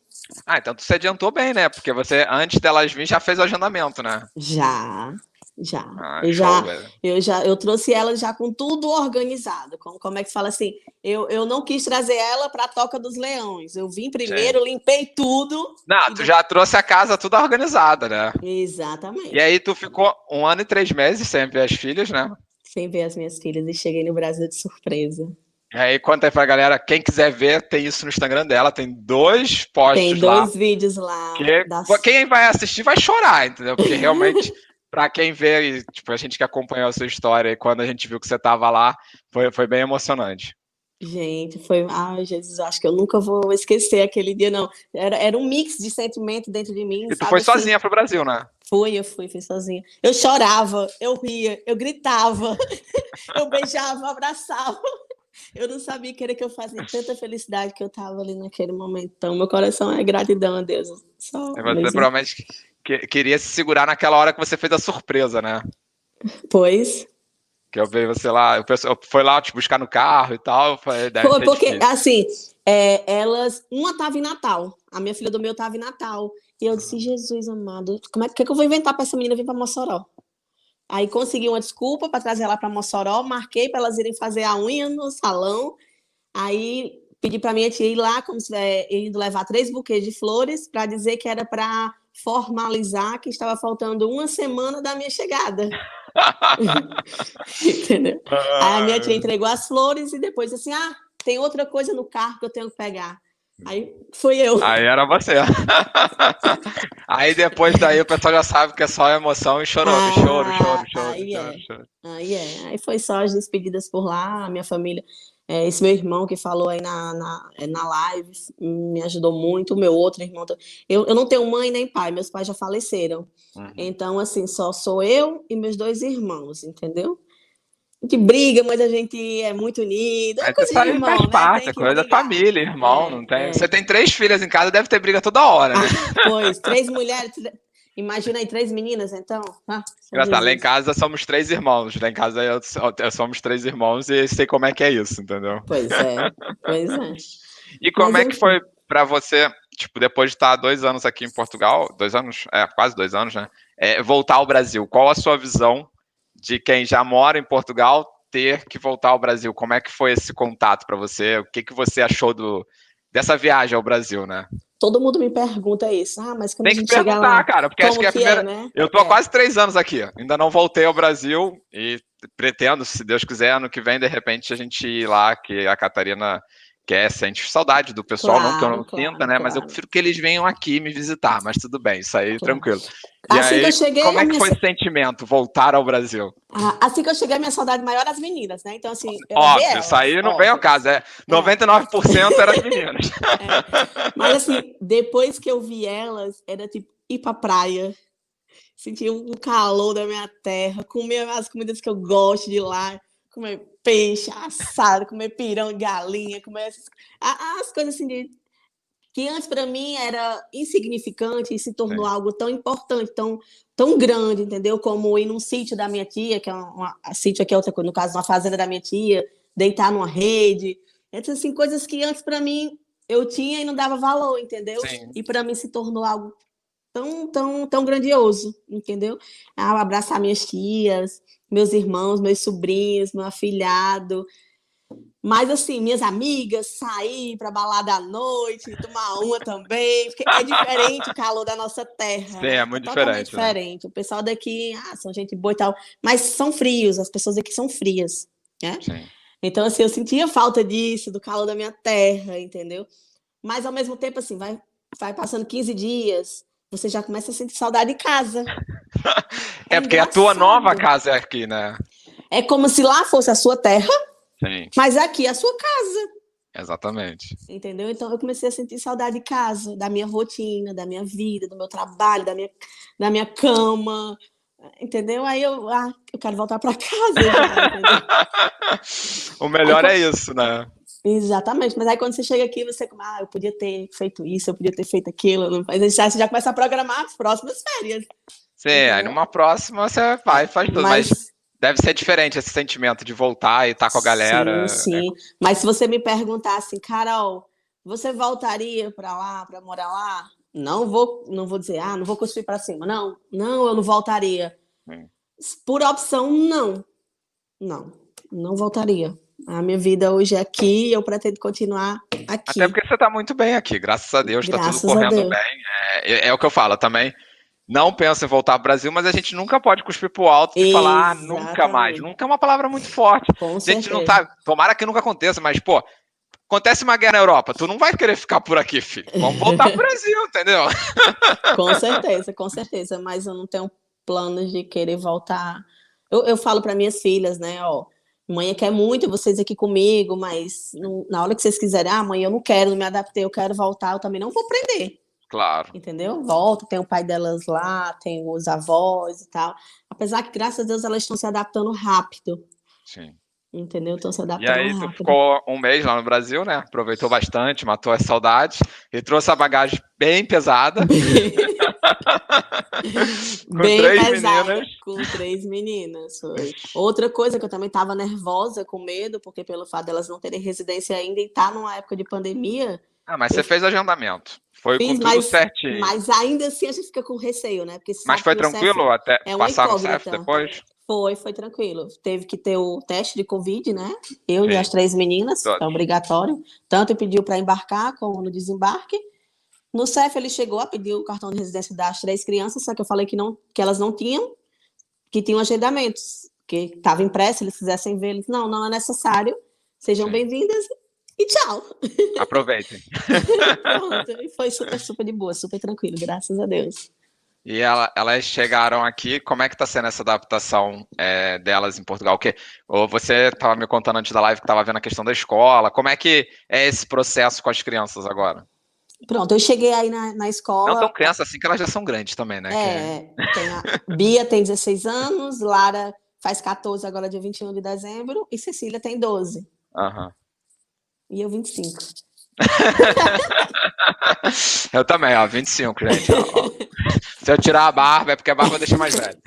Ah, então tu se adiantou bem, né? Porque você, antes delas vir, já fez o agendamento, né? Já, já. Ah, eu, já eu já eu trouxe ela já com tudo organizado. Como, como é que se fala assim? Eu, eu não quis trazer ela para a Toca dos Leões. Eu vim primeiro, Sim. limpei tudo. Não, tu já trouxe a casa toda organizada, né? Exatamente. E aí tu ficou um ano e três meses sem ver as filhas, né? Sem ver as minhas filhas e cheguei no Brasil de surpresa. E aí, conta aí pra galera, quem quiser ver, tem isso no Instagram dela, tem dois posts Tem dois lá, vídeos lá. Que, das... Quem vai assistir vai chorar, entendeu? Porque realmente, pra quem vê, tipo, a gente que acompanhou a sua história e quando a gente viu que você tava lá, foi, foi bem emocionante. Gente, foi. Ai, Jesus, acho que eu nunca vou esquecer aquele dia, não. Era, era um mix de sentimento dentro de mim. E tu foi assim? sozinha pro Brasil, né? Fui, eu fui, fui sozinha. Eu chorava, eu ria, eu gritava, eu beijava, abraçava. Eu não sabia que era que eu fazia tanta felicidade que eu estava ali naquele momento. Então, meu coração é gratidão a Deus. Só você mesmo. provavelmente que, queria se segurar naquela hora que você fez a surpresa, né? Pois. Que eu vi você lá, eu foi lá te buscar no carro e tal. Foi, foi porque, difícil. assim, é, elas. Uma estava em Natal, a minha filha do meu estava em Natal. E eu disse, Jesus amado, como é que, que eu vou inventar para essa menina vir para Mossoró? Aí consegui uma desculpa para trazer ela para Mossoró, marquei para elas irem fazer a unha no salão. Aí pedi para minha tia ir lá, como se é, indo levar três buquês de flores para dizer que era para formalizar que estava faltando uma semana da minha chegada. Entendeu? Aí a minha tia entregou as flores e depois assim, ah, tem outra coisa no carro que eu tenho que pegar. Aí fui eu. Aí era você. aí depois daí o pessoal já sabe que é só emoção e chorou, ah, choro, choro, choro. Aí choro, é. Choro. Aí é. Aí foi só as despedidas por lá, a minha família. É, esse meu irmão que falou aí na, na, é, na live me ajudou muito, o meu outro irmão. Eu, eu não tenho mãe nem pai, meus pais já faleceram. Uhum. Então, assim, só sou eu e meus dois irmãos, entendeu? A gente briga, mas a gente é muito unido. É, coisa de irmão, né? parte, é coisa da família, irmão. É, não tem... É. Você tem três filhas em casa, deve ter briga toda hora, né? Ah, pois, três mulheres, Imagina aí, três meninas, então. Ah, Engraçado, lá em casa somos três irmãos. Lá em casa eu, eu, somos três irmãos e sei como é que é isso, entendeu? Pois é, pois é. E como Mas é que foi para você, tipo, depois de estar dois anos aqui em Portugal, dois anos, é, quase dois anos, né? É, voltar ao Brasil. Qual a sua visão de quem já mora em Portugal ter que voltar ao Brasil? Como é que foi esse contato para você? O que, que você achou do, dessa viagem ao Brasil, né? Todo mundo me pergunta isso. Ah, mas como Tem que perguntar, lá, cara, porque acho que é a primeira. É, né? Eu tô há é. quase três anos aqui, ainda não voltei ao Brasil e pretendo, se Deus quiser, ano que vem, de repente, a gente ir lá, que a Catarina quer, sente saudade do pessoal, claro, não que eu não claro, sinta, né? Claro. Mas eu prefiro que eles venham aqui me visitar, mas tudo bem, isso aí, tranquilo. E assim aí, que eu cheguei, como é que minha... foi esse sentimento, voltar ao Brasil? Ah, assim que eu cheguei, minha saudade maior as meninas, né? Então, assim. Óbvio, isso aí não vem ao caso, é 99% é. eram as meninas. É. Mas, assim, depois que eu vi elas, era tipo ir pra praia, sentir o calor da minha terra, comer as comidas que eu gosto de lá, comer peixe assado, comer pirão, galinha, comer essas, as coisas assim de, que antes para mim era insignificante e se tornou algo tão importante, tão, tão grande, entendeu? Como ir num sítio da minha tia, que é uma, uma sítio aqui é outra coisa, no caso, uma fazenda da minha tia, deitar numa rede, essas assim, coisas que antes para mim eu tinha e não dava valor, entendeu? Sim. E para mim se tornou algo tão, tão, tão grandioso, entendeu? Ah, abraçar minhas tias, meus irmãos, meus sobrinhos, meu afilhado. Mas, assim, minhas amigas, sair para balada à noite, tomar uma também, porque é diferente o calor da nossa terra. Sim, é muito é diferente. diferente. Né? O pessoal daqui, ah, são gente boa e tal, mas são frios, as pessoas aqui são frias, né? Sim. Então, assim, eu sentia falta disso, do calor da minha terra, entendeu? Mas, ao mesmo tempo, assim, vai, vai passando 15 dias, você já começa a sentir saudade de casa. é, é porque a tua nova casa é aqui, né? É como se lá fosse a sua terra, Sim. mas aqui é a sua casa. Exatamente. Entendeu? Então eu comecei a sentir saudade de casa, da minha rotina, da minha vida, do meu trabalho, da minha, da minha cama. Entendeu? Aí eu, ah, eu quero voltar para casa. Já, o melhor aí, é isso, né? Exatamente, mas aí quando você chega aqui, você, ah, eu podia ter feito isso, eu podia ter feito aquilo, não faz, você já começa a programar as próximas férias. Sim, aí numa próxima você vai e faz tudo, mas... mas... deve ser diferente esse sentimento de voltar e estar tá com a galera. Sim, sim. É... Mas se você me perguntar assim, Carol, você voltaria para lá, para morar lá? Não vou, não vou dizer, ah, não vou cuspir para cima. Não, não, eu não voltaria. Hum. Por opção, não. Não, não voltaria. A minha vida hoje é aqui e eu pretendo continuar aqui. Até porque você está muito bem aqui, graças a Deus, está tudo correndo bem. É, é, é, o que eu falo também. Não penso em voltar ao Brasil, mas a gente nunca pode cuspir pro alto e falar ah, nunca mais. Nunca é uma palavra muito forte. Com a gente certeza. não tá. Tomara que nunca aconteça, mas, pô, acontece uma guerra na Europa, tu não vai querer ficar por aqui, filho. Vamos voltar pro Brasil, entendeu? Com certeza, com certeza. Mas eu não tenho planos de querer voltar. Eu, eu falo para minhas filhas, né, ó Mãe quer muito vocês aqui comigo, mas não, na hora que vocês quiserem, ah, mãe, eu não quero, não me adaptei, eu quero voltar, eu também não vou prender. Claro. Entendeu? Volta, tem o pai delas lá, tem os avós e tal. Apesar que, graças a Deus, elas estão se adaptando rápido. Sim. Entendeu? Estão se adaptando. E aí, rápido. tu ficou um mês lá no Brasil, né? Aproveitou bastante, matou as saudades e trouxe a bagagem bem pesada. com Bem três pesada, meninas. Com três meninas. Foi. Outra coisa que eu também estava nervosa, com medo, porque pelo fato delas não terem residência ainda e estar tá numa época de pandemia. Ah, mas você fez agendamento. Foi fiz, com tudo mas, certinho. Mas ainda assim a gente fica com receio, né? Porque mas foi tranquilo até é passar no CEF depois? Foi, foi tranquilo. Teve que ter o teste de Covid, né? Eu Sim. e as três meninas, é obrigatório. Tanto pediu para embarcar como no desembarque. No CEF ele chegou a pedir o cartão de residência das três crianças, só que eu falei que, não, que elas não tinham, que tinham agendamentos, que estava impresso, eles quisessem ver, eles, não, não é necessário, sejam bem-vindas, e tchau. Aproveitem. Pronto, e foi super, super de boa, super tranquilo, graças a Deus. E ela, elas chegaram aqui, como é que está sendo essa adaptação é, delas em Portugal? O quê? Ou você estava me contando antes da live que estava vendo a questão da escola, como é que é esse processo com as crianças agora? Pronto, eu cheguei aí na, na escola. Não tão crianças assim que elas já são grandes também, né? É, tem a Bia tem 16 anos, Lara faz 14 agora dia 21 de dezembro, e Cecília tem 12. Aham. Uhum. E eu 25. eu também, ó, 25, gente. Ó, Se eu tirar a barba, é porque a barba deixa mais velho.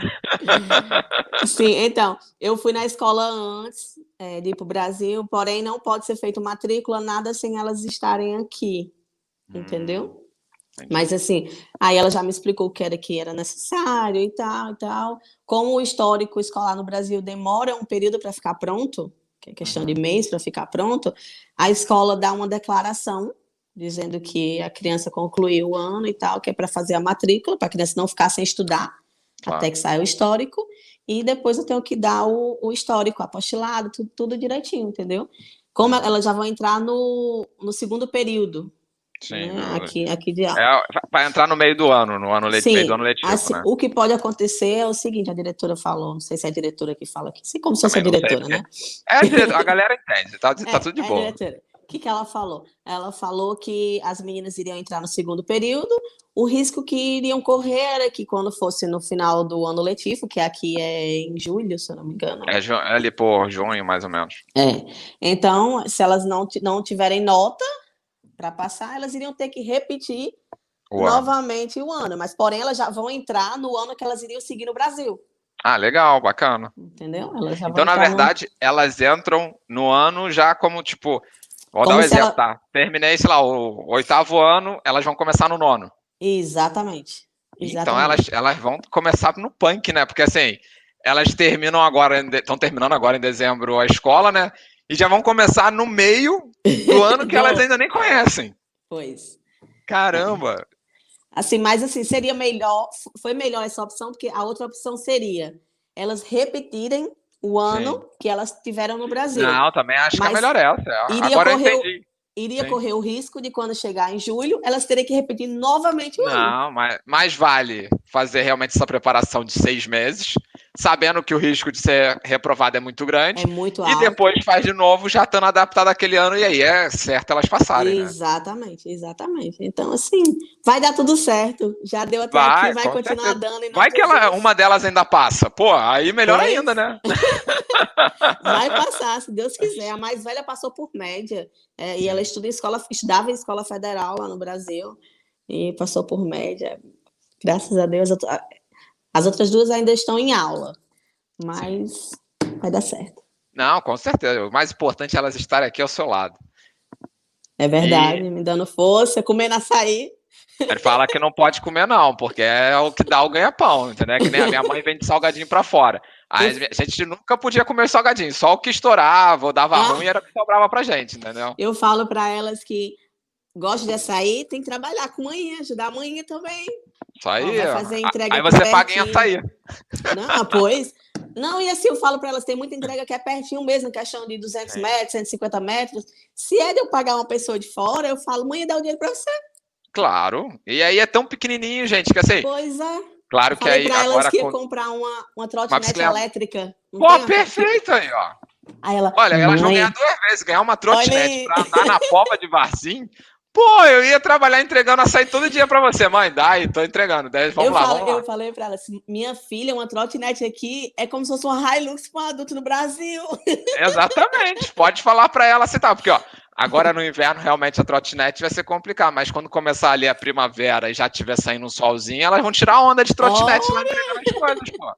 Sim, então, eu fui na escola antes é, de ir para o Brasil, porém não pode ser feito matrícula, nada sem elas estarem aqui, entendeu? Hum, Mas assim, aí ela já me explicou o que era que era necessário e tal e tal. Como o histórico escolar no Brasil demora um período para ficar pronto, que é questão de mês para ficar pronto, a escola dá uma declaração dizendo que a criança concluiu o ano e tal, que é para fazer a matrícula, para a criança não ficar sem estudar claro. até que saia o histórico, e depois eu tenho que dar o, o histórico, apostilado, tudo, tudo direitinho, entendeu? Como elas já vão entrar no, no segundo período, Sim, né? aqui, aqui de é, vai entrar no meio do ano, no ano letivo, ano letivo, assim, né? O que pode acontecer é o seguinte, a diretora falou, não sei se é a diretora que fala aqui, sei como se fosse a diretora, né? É a diretora, a galera entende, tá, tá é, tudo de é boa. O que, que ela falou? Ela falou que as meninas iriam entrar no segundo período, o risco que iriam correr era que quando fosse no final do ano letivo, que aqui é em julho, se eu não me engano. É, é ali por junho, mais ou menos. É. Então, se elas não, não tiverem nota para passar, elas iriam ter que repetir novamente o ano. Mas, porém, elas já vão entrar no ano que elas iriam seguir no Brasil. Ah, legal, bacana. Entendeu? então, na verdade, no... elas entram no ano já como, tipo, Vou Como dar um exemplo, ela... tá? Terminei, sei lá, o oitavo ano, elas vão começar no nono. Exatamente. Exatamente. Então elas, elas vão começar no punk, né? Porque assim, elas terminam agora, estão terminando agora em dezembro a escola, né? E já vão começar no meio do ano que elas ainda nem conhecem. Pois. Caramba! Assim, mas assim, seria melhor, foi melhor essa opção, porque a outra opção seria elas repetirem o ano Sim. que elas tiveram no Brasil. Não, também acho Mas que é melhor essa. Iria Agora correr, eu entendi. Iria Sim. correr o risco de quando chegar em julho, elas terem que repetir novamente o ano. Não, mas mais vale fazer realmente essa preparação de seis meses sabendo que o risco de ser reprovado é muito grande. É muito alto. E depois faz de novo, já estando adaptado àquele ano, e aí é certo elas passarem. Né? Exatamente, né? exatamente. Então, assim, vai dar tudo certo. Já deu até vai, aqui, vai continuar certeza. dando. vai que ela, uma delas ainda passa. Pô, aí melhor é. ainda, né? vai passar, se Deus quiser. A mais velha passou por média. É, e ela estuda em escola, estudava em escola federal lá no Brasil. E passou por média. Graças a Deus, as outras duas ainda estão em aula, mas Sim. vai dar certo. Não, com certeza. O mais importante é elas estarem aqui ao seu lado. É verdade, e... me dando força, comendo açaí. Ele fala que não pode comer, não, porque é o que dá o ganha-pão, entendeu? Que nem a minha mãe vende salgadinho para fora. Aí a gente nunca podia comer salgadinho, só o que estourava ou dava ah. ruim era o que sobrava pra gente, entendeu? Eu falo para elas que gosto de açaí, tem que trabalhar com manhã, ajudar a manhã também. Isso aí. Ó, vai fazer entrega aí você paga em açaí. Não, pois. Não, e assim eu falo para elas, tem muita entrega que é pertinho mesmo, questão de 200 é. metros, 150 metros. Se é de eu pagar uma pessoa de fora, eu falo, mãe, dá o dinheiro para você. Claro. E aí é tão pequenininho, gente, que assim. Pois é. Claro que aí agora elas que ia comprar uma, uma trotinete elétrica. Pô, perfeito aí, ó. Aí ela, Olha, elas vão ganhar duas vezes, ganhar uma trotinete para andar na pova de Varzim Pô, eu ia trabalhar entregando açaí todo dia pra você, mãe. Dá e tô entregando. Vamos eu lá, falei, vamos Eu falei pra ela assim: minha filha, uma trotinete aqui é como se fosse uma Hilux para um adulto no Brasil. Exatamente. Pode falar pra ela assim, tá? Porque, ó, agora no inverno realmente a trotinete vai ser complicado, mas quando começar ali a primavera e já tiver saindo um solzinho, elas vão tirar onda de trotinete lá entregando as coisas, pô.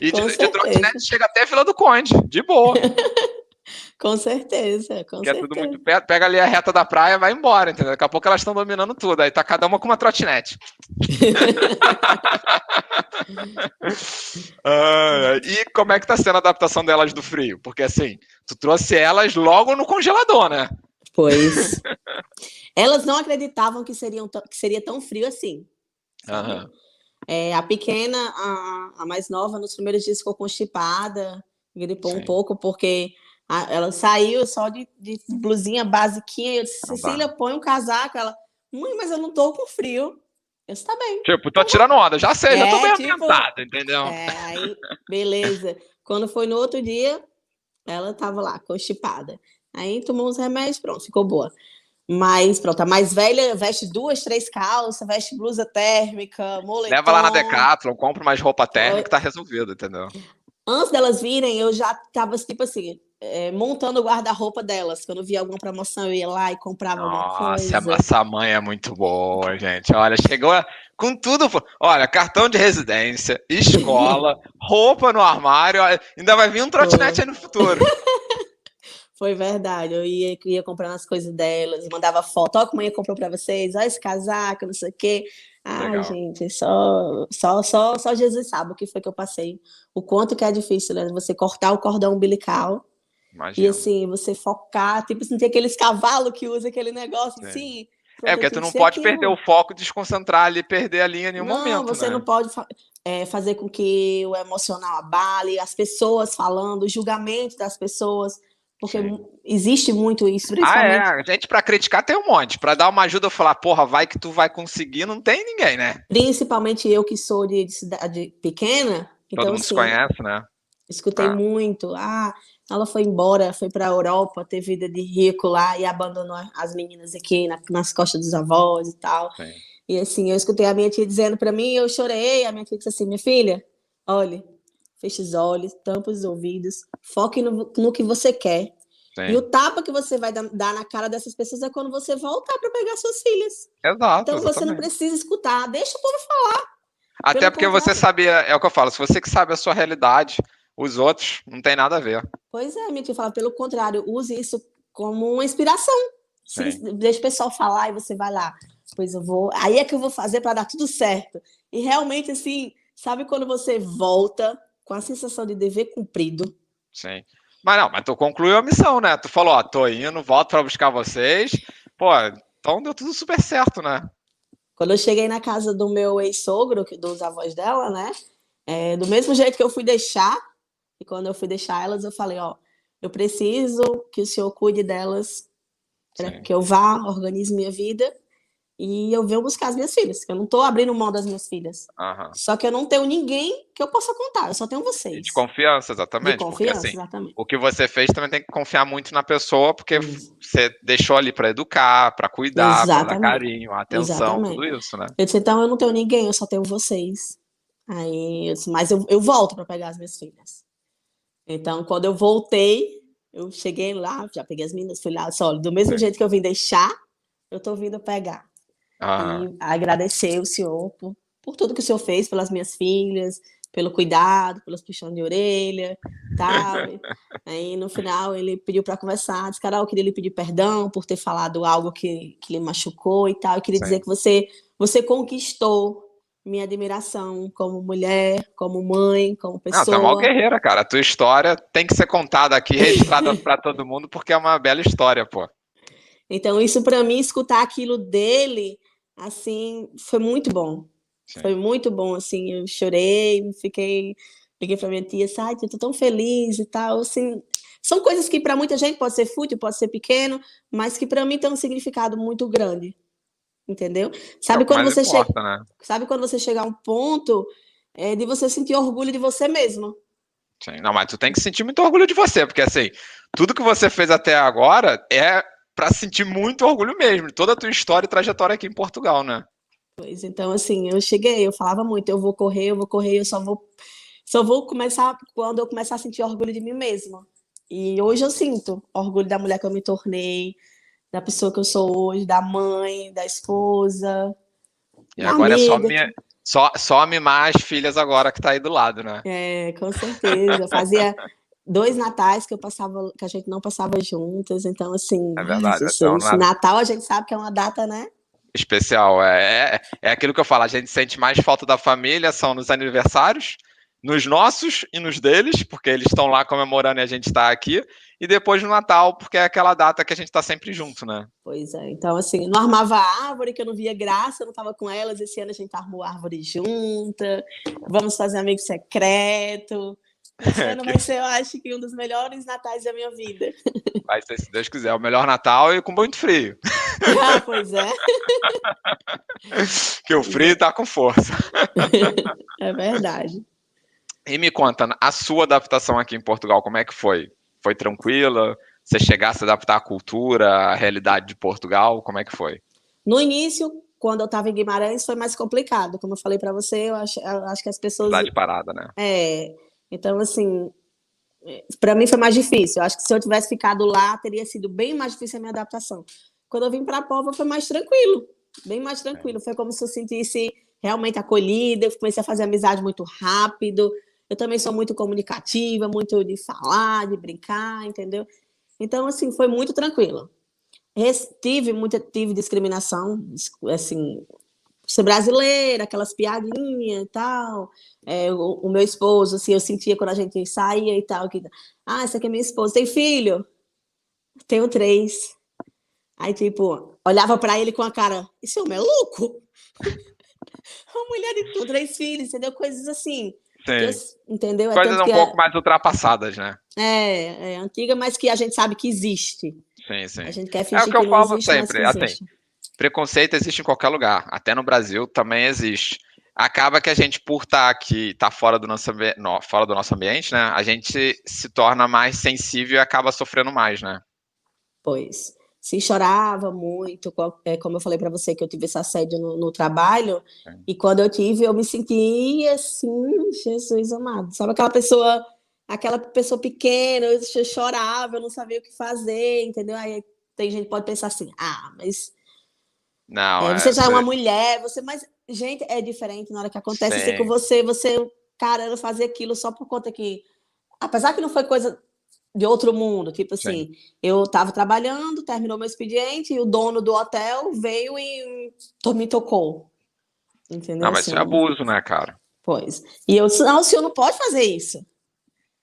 E de, de, trotinete chega até a Vila do Conde, de boa. Com certeza, com que certeza. é tudo muito perto. Pega ali a reta da praia vai embora, entendeu? Daqui a pouco elas estão dominando tudo. Aí tá cada uma com uma trotinete. uh, e como é que tá sendo a adaptação delas do frio? Porque assim, tu trouxe elas logo no congelador, né? Pois. elas não acreditavam que, seriam que seria tão frio assim. Uhum. É, a pequena, a, a, mais nova, nos primeiros dias ficou constipada, gripou Sim. um pouco, porque Ela saiu só de, de blusinha basiquinha. Eu disse, ah, Cecília, põe um casaco. Ela, mãe, mas eu não tô com frio. Eu disse, tá bem. Tipo, tô tirando onda, já sei, é, já tô bem tipo, ambientado, entendeu? É, aí, beleza. Quando foi no outro dia, ela tava lá, constipada. Aí tomou uns remédios, pronto, ficou boa. Mas, pronto, a mais velha veste duas, três calças, veste blusa térmica, moletom. Leva lá na Decathlon, compra mais roupa térmica, tá resolvido, entendeu? Antes delas virem, eu já tava, tipo assim, é, montando o guarda-roupa delas. Quando via alguma promoção, eu ia lá e comprava Nossa, alguma coisa. Nossa, essa mãe é muito boa, gente. Olha, chegou com tudo. Olha, cartão de residência, escola, roupa no armário. Ainda vai vir um trotinete aí no futuro. Foi verdade. Eu ia, ia comprando as coisas delas, mandava foto. Olha como a mãe comprou para vocês, olha esse casaco, não sei o quê. Ai, gente, só, só, só, só Jesus sabe o que foi que eu passei. O quanto que é difícil, né? Você cortar o cordão umbilical Imagina. e assim, você focar, tipo, assim, tem aqueles cavalos que usa aquele negócio Sim. assim. É, porque tu não pode aquilo. perder o foco, desconcentrar ali, perder a linha em nenhum não, momento. Não, você né? não pode é, fazer com que o emocional abale, as pessoas falando, o julgamento das pessoas. Porque Sim. existe muito isso, principalmente. Ah, é. Gente, para criticar tem um monte. Para dar uma ajuda, falar, porra, vai que tu vai conseguir, não tem ninguém, né? Principalmente eu que sou de, de cidade pequena. Todo então, mundo assim, se conhece, né? Escutei ah. muito. Ah, ela foi embora, foi para a Europa, ter vida de rico lá e abandonou as meninas aqui na, nas costas dos avós e tal. Sim. E assim, eu escutei a minha tia dizendo para mim, eu chorei. A minha tia disse assim: minha filha, olhe, feche os olhos, tampa os ouvidos, foque no, no que você quer. Sim. E o tapa que você vai dar na cara dessas pessoas é quando você voltar para pegar suas filhas. Exato. Então exatamente. você não precisa escutar, deixa o povo falar. Até porque contrário. você sabia, é o que eu falo, se você que sabe a sua realidade, os outros não tem nada a ver. Pois é, minha tia fala, pelo contrário, use isso como uma inspiração. deixa o pessoal falar e você vai lá. Pois eu vou, aí é que eu vou fazer para dar tudo certo. E realmente, assim, sabe quando você volta com a sensação de dever cumprido. Sim. Mas não, mas tu concluiu a missão, né? Tu falou, ó, tô indo, volto para buscar vocês. Pô, então deu tudo super certo, né? Quando eu cheguei na casa do meu ex-sogro, dos avós dela, né? É, do mesmo jeito que eu fui deixar, e quando eu fui deixar elas, eu falei, ó, eu preciso que o senhor cuide delas, que eu vá, organize minha vida e eu venho buscar as minhas filhas, eu não estou abrindo mão das minhas filhas. Uhum. Só que eu não tenho ninguém que eu possa contar, eu só tenho vocês. De confiança, exatamente. De confiança, porque, assim, exatamente. O que você fez também tem que confiar muito na pessoa, porque isso. você deixou ali para educar, para cuidar, para dar carinho, atenção, exatamente. tudo isso, né? Eu disse, então eu não tenho ninguém, eu só tenho vocês. Aí, eu disse, mas eu, eu volto para pegar as minhas filhas. Então, quando eu voltei, eu cheguei lá, já peguei as meninas, fui lá, só do mesmo jeito que eu vim deixar, eu tô vindo pegar. Ah. E agradecer o senhor por, por tudo que o senhor fez pelas minhas filhas, pelo cuidado, pelos puxões de orelha, tal. Aí no final ele pediu para conversar, disse, cara, eu queria lhe pedir perdão por ter falado algo que, que lhe machucou e tal. Eu queria Sim. dizer que você você conquistou minha admiração como mulher, como mãe, como pessoa. Não, tu é uma guerreira, cara. A tua história tem que ser contada aqui, registrada para todo mundo, porque é uma bela história, pô. Então, isso para mim, escutar aquilo dele, assim, foi muito bom. Sim. Foi muito bom, assim, eu chorei, fiquei, liguei para minha tia, sai, eu tô tão feliz e tal, assim, são coisas que para muita gente pode ser fútil, pode ser pequeno, mas que para mim tem um significado muito grande. Entendeu? Sabe é quando você importa, chega, né? sabe quando você chegar a um ponto é, de você sentir orgulho de você mesmo. Sim, não, mas tu tem que sentir muito orgulho de você, porque assim, tudo que você fez até agora é para sentir muito orgulho mesmo, toda a tua história e trajetória aqui em Portugal, né? Pois então, assim, eu cheguei, eu falava muito, eu vou correr, eu vou correr, eu só vou, só vou começar quando eu começar a sentir orgulho de mim mesma. E hoje eu sinto orgulho da mulher que eu me tornei, da pessoa que eu sou hoje, da mãe, da esposa. E agora amiga. é só, minha, só, só mimar as filhas agora que tá aí do lado, né? É, com certeza. Fazia dois natais que eu passava, que a gente não passava juntas, então assim. É verdade. Isso, então, isso, Natal a gente sabe que é uma data, né? Especial. É, é, é aquilo que eu falo, a gente sente mais falta da família, são nos aniversários, nos nossos e nos deles, porque eles estão lá comemorando e a gente está aqui, e depois no Natal, porque é aquela data que a gente está sempre junto, né? Pois é, então assim, não armava árvore, que eu não via graça, eu não estava com elas, esse ano a gente armou árvore junta, vamos fazer amigo secreto, Esse ano vai ser, eu acho que um dos melhores natais da minha vida. Vai ser, se Deus quiser, o melhor Natal e com muito frio. Ah, pois é. que o frio tá com força. É verdade. E me conta, a sua adaptação aqui em Portugal, como é que foi? Foi tranquila? Você chegasse a se adaptar à cultura, à realidade de Portugal? Como é que foi? No início, quando eu estava em Guimarães, foi mais complicado. Como eu falei para você, eu acho, eu acho que as pessoas. Cidade parada, né? É. Então, assim, para mim foi mais difícil. Eu acho que se eu tivesse ficado lá, teria sido bem mais difícil a minha adaptação. Quando eu vim para a Pova, foi mais tranquilo, bem mais tranquilo. Foi como se eu sentisse realmente acolhida. Eu comecei a fazer amizade muito rápido. Eu também sou muito comunicativa, muito de falar, de brincar, entendeu? Então, assim, foi muito tranquilo. Tive muita tive discriminação, assim, ser brasileira, aquelas piadinhas e tal. É, o, o, meu esposo, assim, eu sentia quando a gente saía e tal, que, ah, essa aqui é minha esposa, tem filho? Tenho três. Aí, tipo, olhava para ele com a cara, isso é um maluco? Uma mulher de três filhos, entendeu? Coisas assim. Sim. entendeu? É Coisas um é pouco mais ultrapassadas, né? É, é antiga, mas que a gente sabe que existe. Sim, sim. A gente quer fingir é o que eu que falo existe, sempre. Assim, preconceito existe em qualquer lugar, até no Brasil também existe. Acaba que a gente, por estar tá aqui, estar tá fora do nosso, fora do nosso ambiente, né? A gente se torna mais sensível e acaba sofrendo mais, né? Pois. Se chorava muito, é, como eu falei para você que eu tive esse assédio no, no trabalho, e quando eu tive, eu me senti assim, Jesus amado. Sabe aquela pessoa aquela pessoa pequena, eu chorava, eu não sabia o que fazer, entendeu? Aí tem gente que pode pensar assim, ah, mas não, é, você já é uma mulher, você, mas gente é diferente na hora que acontece assim com você, você, cara, eu fazia aquilo só por conta que, apesar que não foi coisa de outro mundo, tipo assim, Sim. eu estava trabalhando, terminou meu expediente e o dono do hotel veio e me tocou, entendeu? Não, mas assim, isso é abuso, né, cara? Pois. E eu disse, não, o senhor não pode fazer isso.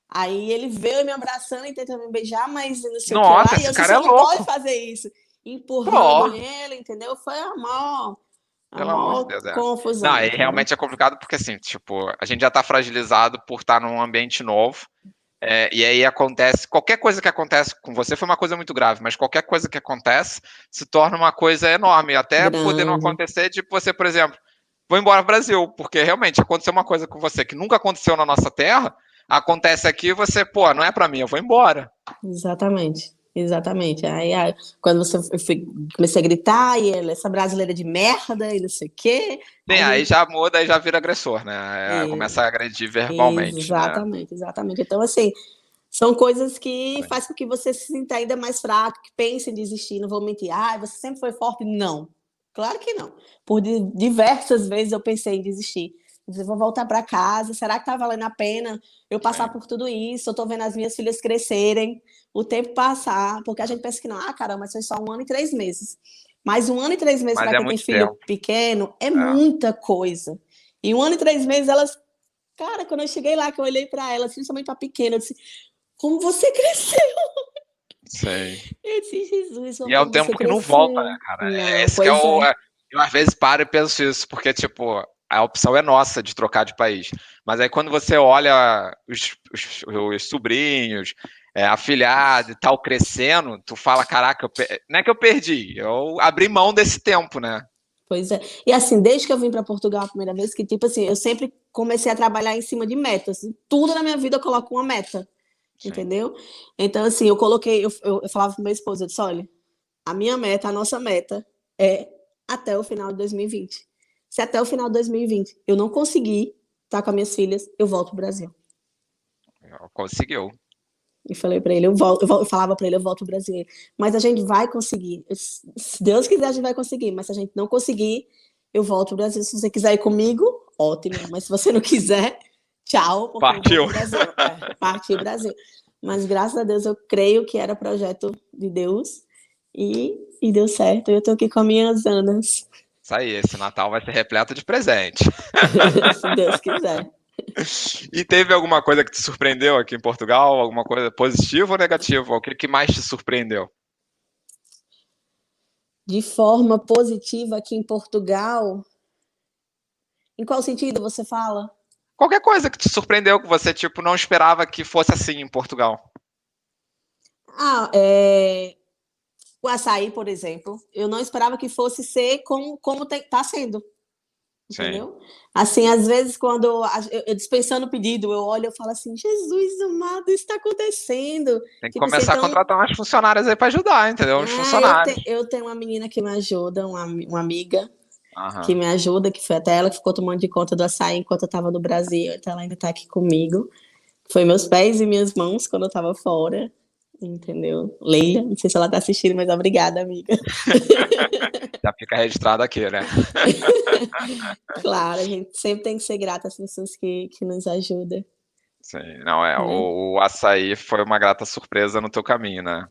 Aí ele veio me abraçando e tentando me beijar, mas não sei Nossa, o que lá. Esse e eu cara disse, é não pode fazer isso. Empurrando ele, entendeu? Foi amor. Pelo amor de Deus, é. confusão. Não, e realmente é complicado porque, assim, tipo, a gente já tá fragilizado por estar num ambiente novo. É, e aí acontece, qualquer coisa que acontece com você foi uma coisa muito grave, mas qualquer coisa que acontece se torna uma coisa enorme. Até Grande. poder não acontecer de você, por exemplo, vou embora pro Brasil, porque realmente aconteceu uma coisa com você que nunca aconteceu na nossa terra, acontece aqui, você, pô, não é para mim, eu vou embora. Exatamente. Exatamente. Aí, aí quando você fui, comecei a gritar, e ela, essa brasileira de merda, e não sei o quê. Bem, aí, aí já muda, aí já vira agressor, né? É, começa a agredir verbalmente. Né? Exatamente, né? exatamente. Então, assim, são coisas que fazem com que você se sinta ainda mais fraco, que pense em desistir, não vou mentir. Ah, você sempre foi forte? Não. Claro que não. Por diversas vezes eu pensei em desistir dizer, vou voltar para casa, será que está valendo a pena eu passar por tudo isso? Eu estou vendo as minhas filhas crescerem, o tempo passar, porque a gente pensa que não, ah, caramba, mas foi só um ano e três meses. Mas um ano e três meses para é quem tem filho tempo. pequeno é, é, muita coisa. E um ano e três meses, elas. Cara, quando eu cheguei lá, que eu olhei para elas, principalmente para pequena, eu disse: Como você cresceu? Sei. Eu disse, Jesus. E é um tempo que não volta, né, cara? Não, Esse é o. É. Eu às vezes paro e penso isso, porque, tipo, a opção é nossa de trocar de país. Mas aí quando você olha os, os, os sobrinhos, é, afilhado e tal, crescendo, tu fala, caraca, não é que eu perdi, eu abri mão desse tempo, né? Pois é. E assim, desde que eu vim para Portugal a primeira vez, que tipo assim, eu sempre comecei a trabalhar em cima de metas. Tudo na minha vida eu coloco uma meta. Sim. Entendeu? Então, assim, eu coloquei, eu, eu, eu falava para meu esposo, eu disse, olha, a minha meta, a nossa meta é até o final de 2020. Se até o final de 2020 eu não conseguir estar com as minhas filhas, eu volto para o Brasil. Conseguiu. E falei para ele, eu volto, eu falava para ele, eu volto ao Brasil. Mas a gente vai conseguir. Se Deus quiser, a gente vai conseguir. Mas se a gente não conseguir, eu volto ao Brasil. Se você quiser ir comigo, ótimo. Mas se você não quiser, tchau. Partiu. Brasil. É, partiu Brasil. Mas graças a Deus eu creio que era projeto de Deus e, e deu certo. Eu estou aqui com as minhas Anas. Isso aí, esse Natal vai ser repleto de presente. Se Deus quiser. E teve alguma coisa que te surpreendeu aqui em Portugal? Alguma coisa positiva ou negativa? O que, que mais te surpreendeu? De forma positiva aqui em Portugal? Em qual sentido você fala? qualquer coisa que te surpreendeu, que você, tipo, não esperava que fosse assim em Portugal. Ah, é... O açaí, por exemplo, eu não esperava que fosse ser como, como está sendo. Entendeu? Sim. Assim, às vezes, quando eu, eu dispensando o pedido, eu olho e falo assim: Jesus amado, isso está acontecendo. Tem que tipo, começar então... a contratar umas funcionárias aí para ajudar, entendeu? Uns é, funcionários. Eu, te, eu, tenho uma menina que me ajuda, uma, uma amiga Aham. que me ajuda, que foi até ela que ficou tomando de conta do açaí enquanto eu estava no Brasil, então ela ainda está aqui comigo. Foi meus pés e minhas mãos quando eu estava fora entendeu? Leila, não sei se ela está assistindo, mas obrigada, amiga. Já fica registrado aqui, né? claro, a gente sempre tem que ser grata às pessoas que, que nos ajudam. Sim, não, é, o, o açaí foi uma grata surpresa no teu caminho, né?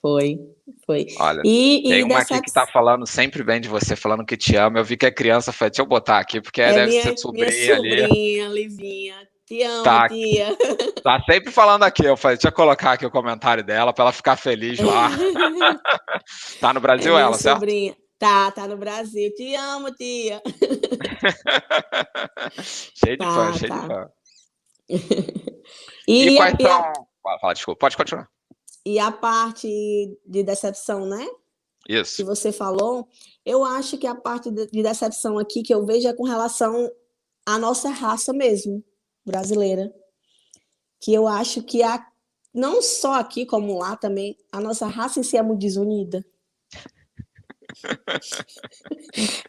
Foi, foi. Olha, e, tem e uma aqui que tá falando sempre bem de você, falando que te ama. Eu vi que é criança, falei, deixa eu botar aqui, porque é, deve minha, ser sobrinha, minha sobrinha ali. Livinha. Te amo, tá, tia. Tá sempre falando aqui. Eu falei, deixa eu colocar aqui o comentário dela para ela ficar feliz lá. tá no Brasil é ela, certo? Sobrinha. Tá, tá no Brasil. Te amo, tia. cheio de tá, fã, cheio tá. de fã. e, e quais são... A... Fala, desculpa, pode continuar. E a parte de decepção, né? Isso. Que você falou, eu acho que a parte de decepção aqui que eu vejo é com relação à nossa raça mesmo brasileira, que eu acho que a, não só aqui como lá também, a nossa raça em si é muito desunida.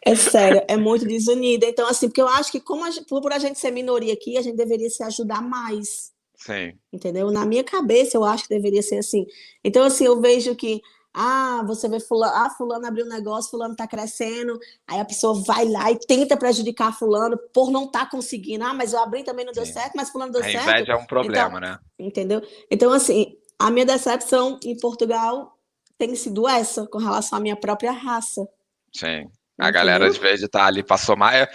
é sério, é muito desunida. Então, assim, porque eu acho que como a, por a gente ser minoria aqui, a gente deveria se ajudar mais. Sim. Entendeu? Na minha cabeça, eu acho que deveria ser assim. Então, assim, eu vejo que ah, você vê fulano, ah, fulano abriu um negócio, fulano tá crescendo, aí a pessoa vai lá e tenta prejudicar fulano por não estar tá conseguindo. Ah, mas eu abri também não deu Sim. certo, mas fulano deu a certo. A inveja é um problema, então, né? Entendeu? Então, assim, a minha decepção em Portugal tem sido essa, com relação à minha própria raça. Sim. A galera, de vez de estar tá ali, passou mais.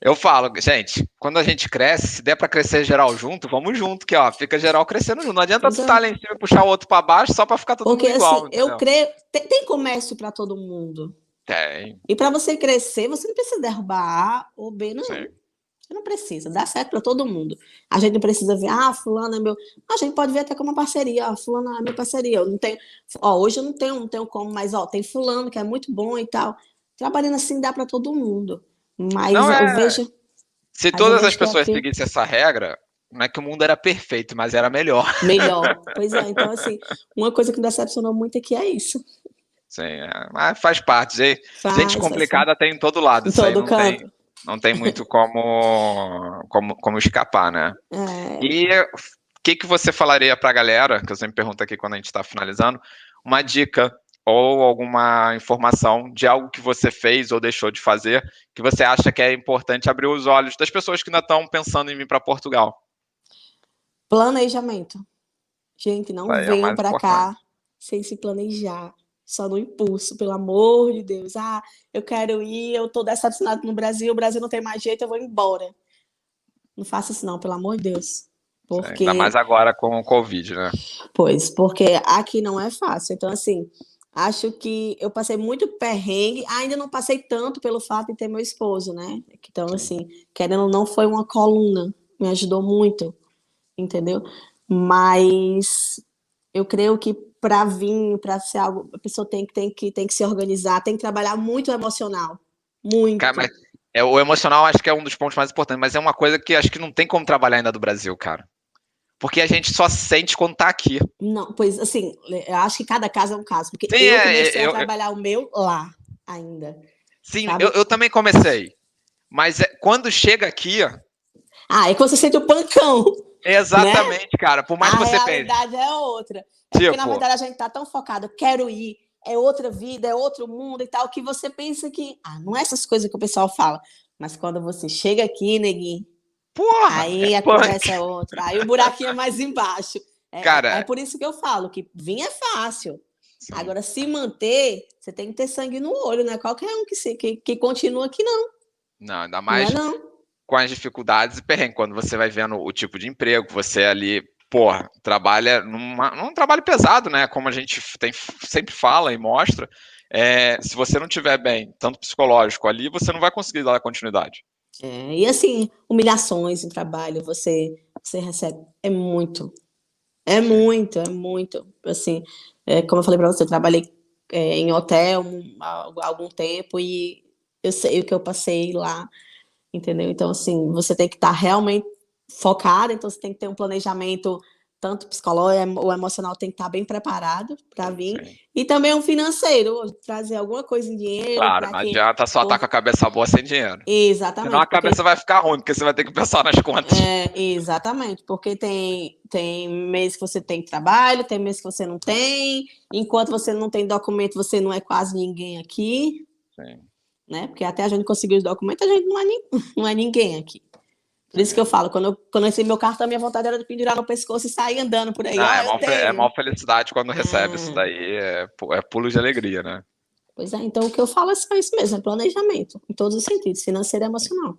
Eu falo, gente, quando a gente cresce, se der para crescer geral junto, vamos junto, que ó, fica geral crescendo junto. Não adianta tu estar tá lá em cima e puxar o outro para baixo só para ficar todo Porque, mundo igual. Assim, eu creio, tem, tem comércio para todo mundo. Tem. E para você crescer, você não precisa derrubar A ou B, não. Sim. Você não precisa, dá certo para todo mundo. A gente não precisa ver, ah, fulano é meu. A gente pode ver até como uma parceria, ó, fulano é minha parceria. Eu não tenho, ó, hoje eu não tenho, não tenho como, mas ó, tem fulano que é muito bom e tal. Trabalhando assim dá para todo mundo. Mas não, é... eu vejo. Se todas as pessoas seguissem essa regra, não é que o mundo era perfeito, mas era melhor. Melhor. Pois é, então, assim, uma coisa que me decepcionou muito aqui é isso. Sim, é, mas faz parte. Gente, faz, gente complicada tem em todo lado. Em isso todo não canto. Tem, não tem muito como, como, como escapar, né? É. E o que, que você falaria para a galera, que eu sempre pergunto aqui quando a gente está finalizando, uma dica ou alguma informação de algo que você fez ou deixou de fazer que você acha que é importante abrir os olhos das pessoas que ainda estão pensando em vir para Portugal? Planejamento. Gente, não é venham para cá sem se planejar, só no impulso, pelo amor de Deus. Ah, eu quero ir, eu estou decepcionado no Brasil, o Brasil não tem mais jeito, eu vou embora. Não faça isso não, pelo amor de Deus. Porque... Ainda mais agora com o Covid, né? Pois, porque aqui não é fácil. Então, assim, Acho que eu passei muito perrengue, ainda não passei tanto pelo fato de ter meu esposo, né? Então, assim, querendo ou não, foi uma coluna, me ajudou muito, entendeu? Mas eu creio que para vir, para ser algo, a pessoa tem, tem, que, tem que se organizar, tem que trabalhar muito o emocional. Muito. Cara, mas é, o emocional acho que é um dos pontos mais importantes, mas é uma coisa que acho que não tem como trabalhar ainda do Brasil, cara porque a gente só sente quando tá aqui. Não, pois assim, eu acho que cada caso é um caso, porque Sim, eu é, comecei é, eu, a trabalhar eu... o meu lá ainda. Sim, eu, eu, também comecei. Mas é, quando chega aqui. Ah, é quando você sente o pancão. Exatamente, né? cara. Por mais a que você pense. A realidade é outra. É tipo... Porque, na verdade, a gente tá tão focado, quero ir, é outra vida, é outro mundo e tal, que você pensa que. Ah, não é essas coisas que o pessoal fala. Mas quando você chega aqui, neguinho, Porra, aí é a punk. conversa é outra. Aí o buraquinho é mais embaixo. É, Cara, é por isso que eu falo que vir é fácil. Sim. Agora, se manter, você tem que ter sangue no olho, né? Qualquer um que, se, que, que continua aqui, não. Não, ainda mais não, é não. com as dificuldades e perrengue. Quando você vai vendo o tipo de emprego, você ali, porra, trabalha numa, num trabalho pesado, né? Como a gente tem, sempre fala e mostra. É, se você não tiver bem, tanto psicológico ali, você não vai conseguir dar continuidade. É, e assim, humilhações em trabalho, você, você recebe. É muito. É muito, é muito. Assim, é, como eu falei para você, eu trabalhei é, em hotel há algum tempo e eu sei o que eu passei lá, entendeu? Então, assim, você tem que estar tá realmente focado, então você tem que ter um planejamento tanto psicológico ou emocional tem que estar bem preparado para vir. Sim. E também um financeiro, trazer alguma coisa em dinheiro. Claro, não adianta só estar com a cabeça boa sem dinheiro. Exatamente. Senão a cabeça vai ficar ruim, porque você vai ter que pensar nas contas. É, exatamente, porque tem, tem meses que você tem trabalho, tem meses que você não tem. Enquanto você não tem documento, você não é quase ninguém aqui. Sim. Né? Porque até a gente conseguir os documentos, a gente não é, não é ninguém aqui. Por isso que eu falo, quando eu, quando eu recebi meu cartão, minha vontade era de pendurar no pescoço e sair andando por aí. Ah, é, é maior felicidade quando recebe ah. isso daí, é, é pulo de alegria, né? Pois é, então o que eu falo é só isso mesmo, é planejamento, em todos os sentidos, financeiro e emocional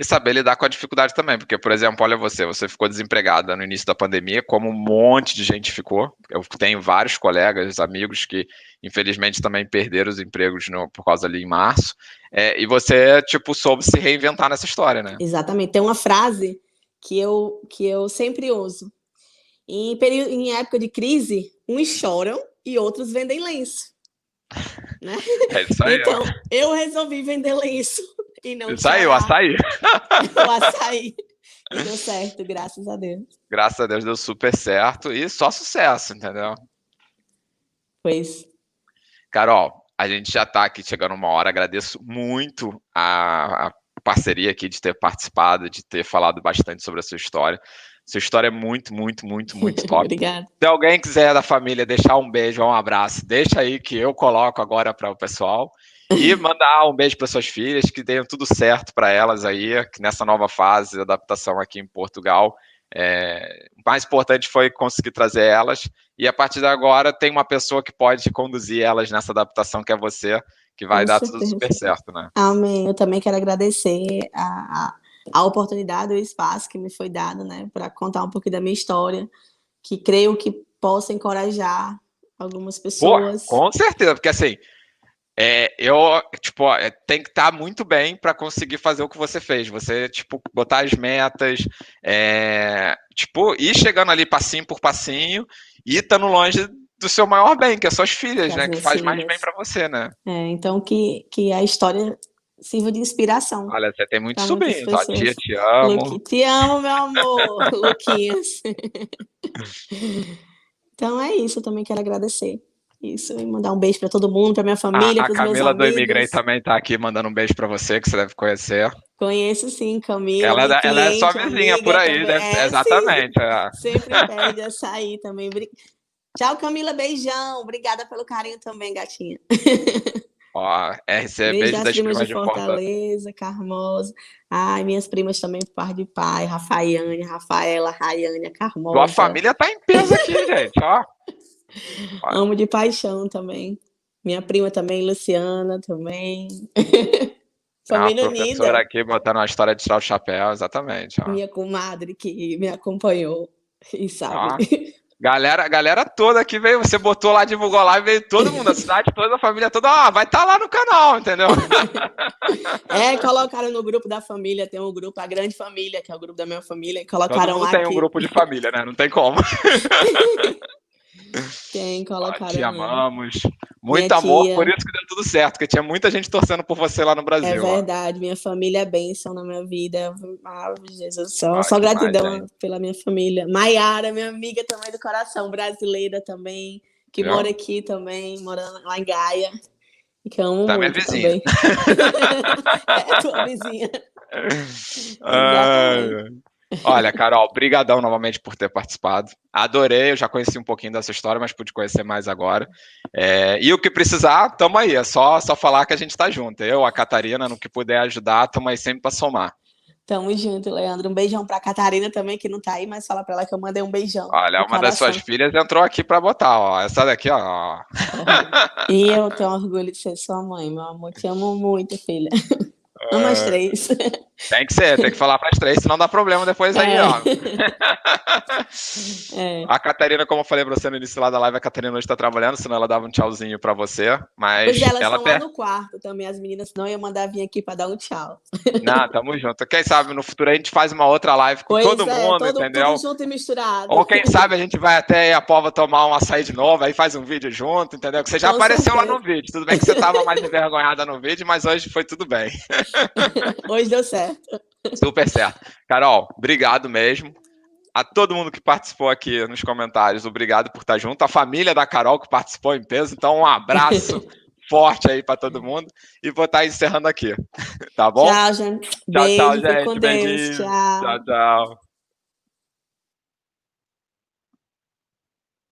e saber lidar com a dificuldade também, porque, por exemplo, olha você, você ficou desempregada no início da pandemia, como um monte de gente ficou. Eu tenho vários colegas, amigos que, infelizmente, também perderam os empregos no, por causa ali em março. É, e você, tipo, soube se reinventar nessa história, né? Exatamente. Tem uma frase que eu, que eu sempre uso. Em, período, em época de crise, uns choram e outros vendem lenço. Né? É isso aí. Então, eu resolvi vender lenço e não Saiu, açaí. o açaí. E deu certo, graças a Deus. Graças a Deus deu super certo e só sucesso, entendeu? Pois. Carol, a gente já está aqui chegando uma hora. Agradeço muito a, a parceria aqui de ter participado, de ter falado bastante sobre a sua história. Sua história é muito, muito, muito, muito top. Obrigada. Se alguém quiser da família deixar um beijo ou um abraço, deixa aí que eu coloco agora para o pessoal. E mandar um beijo para suas filhas, que tenham tudo certo para elas aí, nessa nova fase de adaptação aqui em Portugal. É, o mais importante foi conseguir trazer elas, e a partir de agora tem uma pessoa que pode conduzir elas nessa adaptação, que é você, que vai Com dar certeza. tudo super certo, né? Amém. Eu também quero agradecer a, a, a oportunidade, o espaço que me foi dado, né, para contar um pouquinho da minha história, que creio que possa encorajar algumas pessoas. Pô, com certeza, porque assim, é, eu, tipo, é, tem que estar tá muito bem para conseguir fazer o que você fez. Você, tipo, botar as metas, é, tipo, ir chegando ali passinho por passinho e estando longe do seu maior bem, que é suas filhas, né? Que faz filhas. mais bem para você, né? É, então que, que a história sirva de inspiração. Olha, você tem muitos sobrinhos. Ó, tia, te amo. Luqui, te amo, meu amor, Luquinhas. então é isso, eu também quero agradecer. Isso, e mandar um beijo para todo mundo, para minha família, para os meus amigos. A Camila do Imigrante também está aqui mandando um beijo para você, que você deve conhecer. Conheço sim, Camila. Ela, é ela é sua vizinha por aí, deve, é, exatamente. É. Sempre pede açaí também. Tchau, Camila, beijão. Obrigada pelo carinho também, gatinha. Ó, RC, beijo, beijo das primas de, de Fortaleza, Carmosa. Ai, minhas primas também por par de pai, Rafaiane, Rafaela, Rayane, Carmosa. Tua família tá em peso aqui, gente, ó. Amo de paixão também. Minha prima também, Luciana também. Família a professora unida. aqui botando a história de tirar o chapéu, exatamente. Ó. Minha comadre que me acompanhou e sabe. Galera, galera toda que veio, você botou lá, divulgou lá e veio todo mundo, a cidade toda, a família toda, ah, vai estar tá lá no canal, entendeu? É, colocaram no grupo da família, tem um grupo, a grande família, que é o grupo da minha família, colocaram todo mundo lá. tem que... um grupo de família, né? Não tem como. Tem, colocaram. Te amamos. Muito minha amor, tia... por isso que deu tudo certo, porque tinha muita gente torcendo por você lá no Brasil. É verdade, ó. minha família é bênção na minha vida. Ah, Jesus, só, só gratidão pela minha família. Maiara, minha amiga também do coração, brasileira também, que mora aqui também, morando lá em Gaia. Que amo tá minha vizinha. é tua vizinha. Exatamente. Olha, Carol, brigadão novamente por ter participado. Adorei, eu já conheci um pouquinho dessa história, mas pude conhecer mais agora. É, e o que precisar, tamo aí. É só, só falar que a gente tá junto. Eu, a Catarina, no que puder ajudar, tamo aí sempre para somar. Tamo junto, Leandro. Um beijão pra Catarina também, que não tá aí, mas fala pra ela que eu mandei um beijão. Olha, uma das suas filhas entrou aqui pra botar, ó. Essa daqui, ó. E eu tenho orgulho de ser sua mãe, meu amor. Te amo muito, filha. Amo as três. Tem que ser, tem que falar para as três, senão dá problema depois aí, é. ó. É. A Catarina, como eu falei para você no início lá da live, a Catarina hoje está trabalhando, senão ela dava um tchauzinho para você. Mas pois elas ela estão lá no quarto também, as meninas, senão eu ia mandar vir aqui para dar um tchau. Não, tamo junto. Quem sabe no futuro a gente faz uma outra live com pois todo é, mundo, todo, entendeu? Tudo junto e misturado. Ou quem sabe a gente vai até a Pova tomar um açaí de novo, aí faz um vídeo junto, entendeu? Que você já com apareceu certeza. lá no vídeo. Tudo bem que você estava mais envergonhada no vídeo, mas hoje foi tudo bem. Hoje deu certo. Super certo. Carol, obrigado mesmo. A todo mundo que participou aqui nos comentários, obrigado por estar junto. A família da Carol que participou em peso, então um abraço forte aí para todo mundo. E vou estar encerrando aqui. Tá bom? Tchau, gente. Beijo, tchau, tchau, gente. Com Deus. Tchau. Tchau, tchau.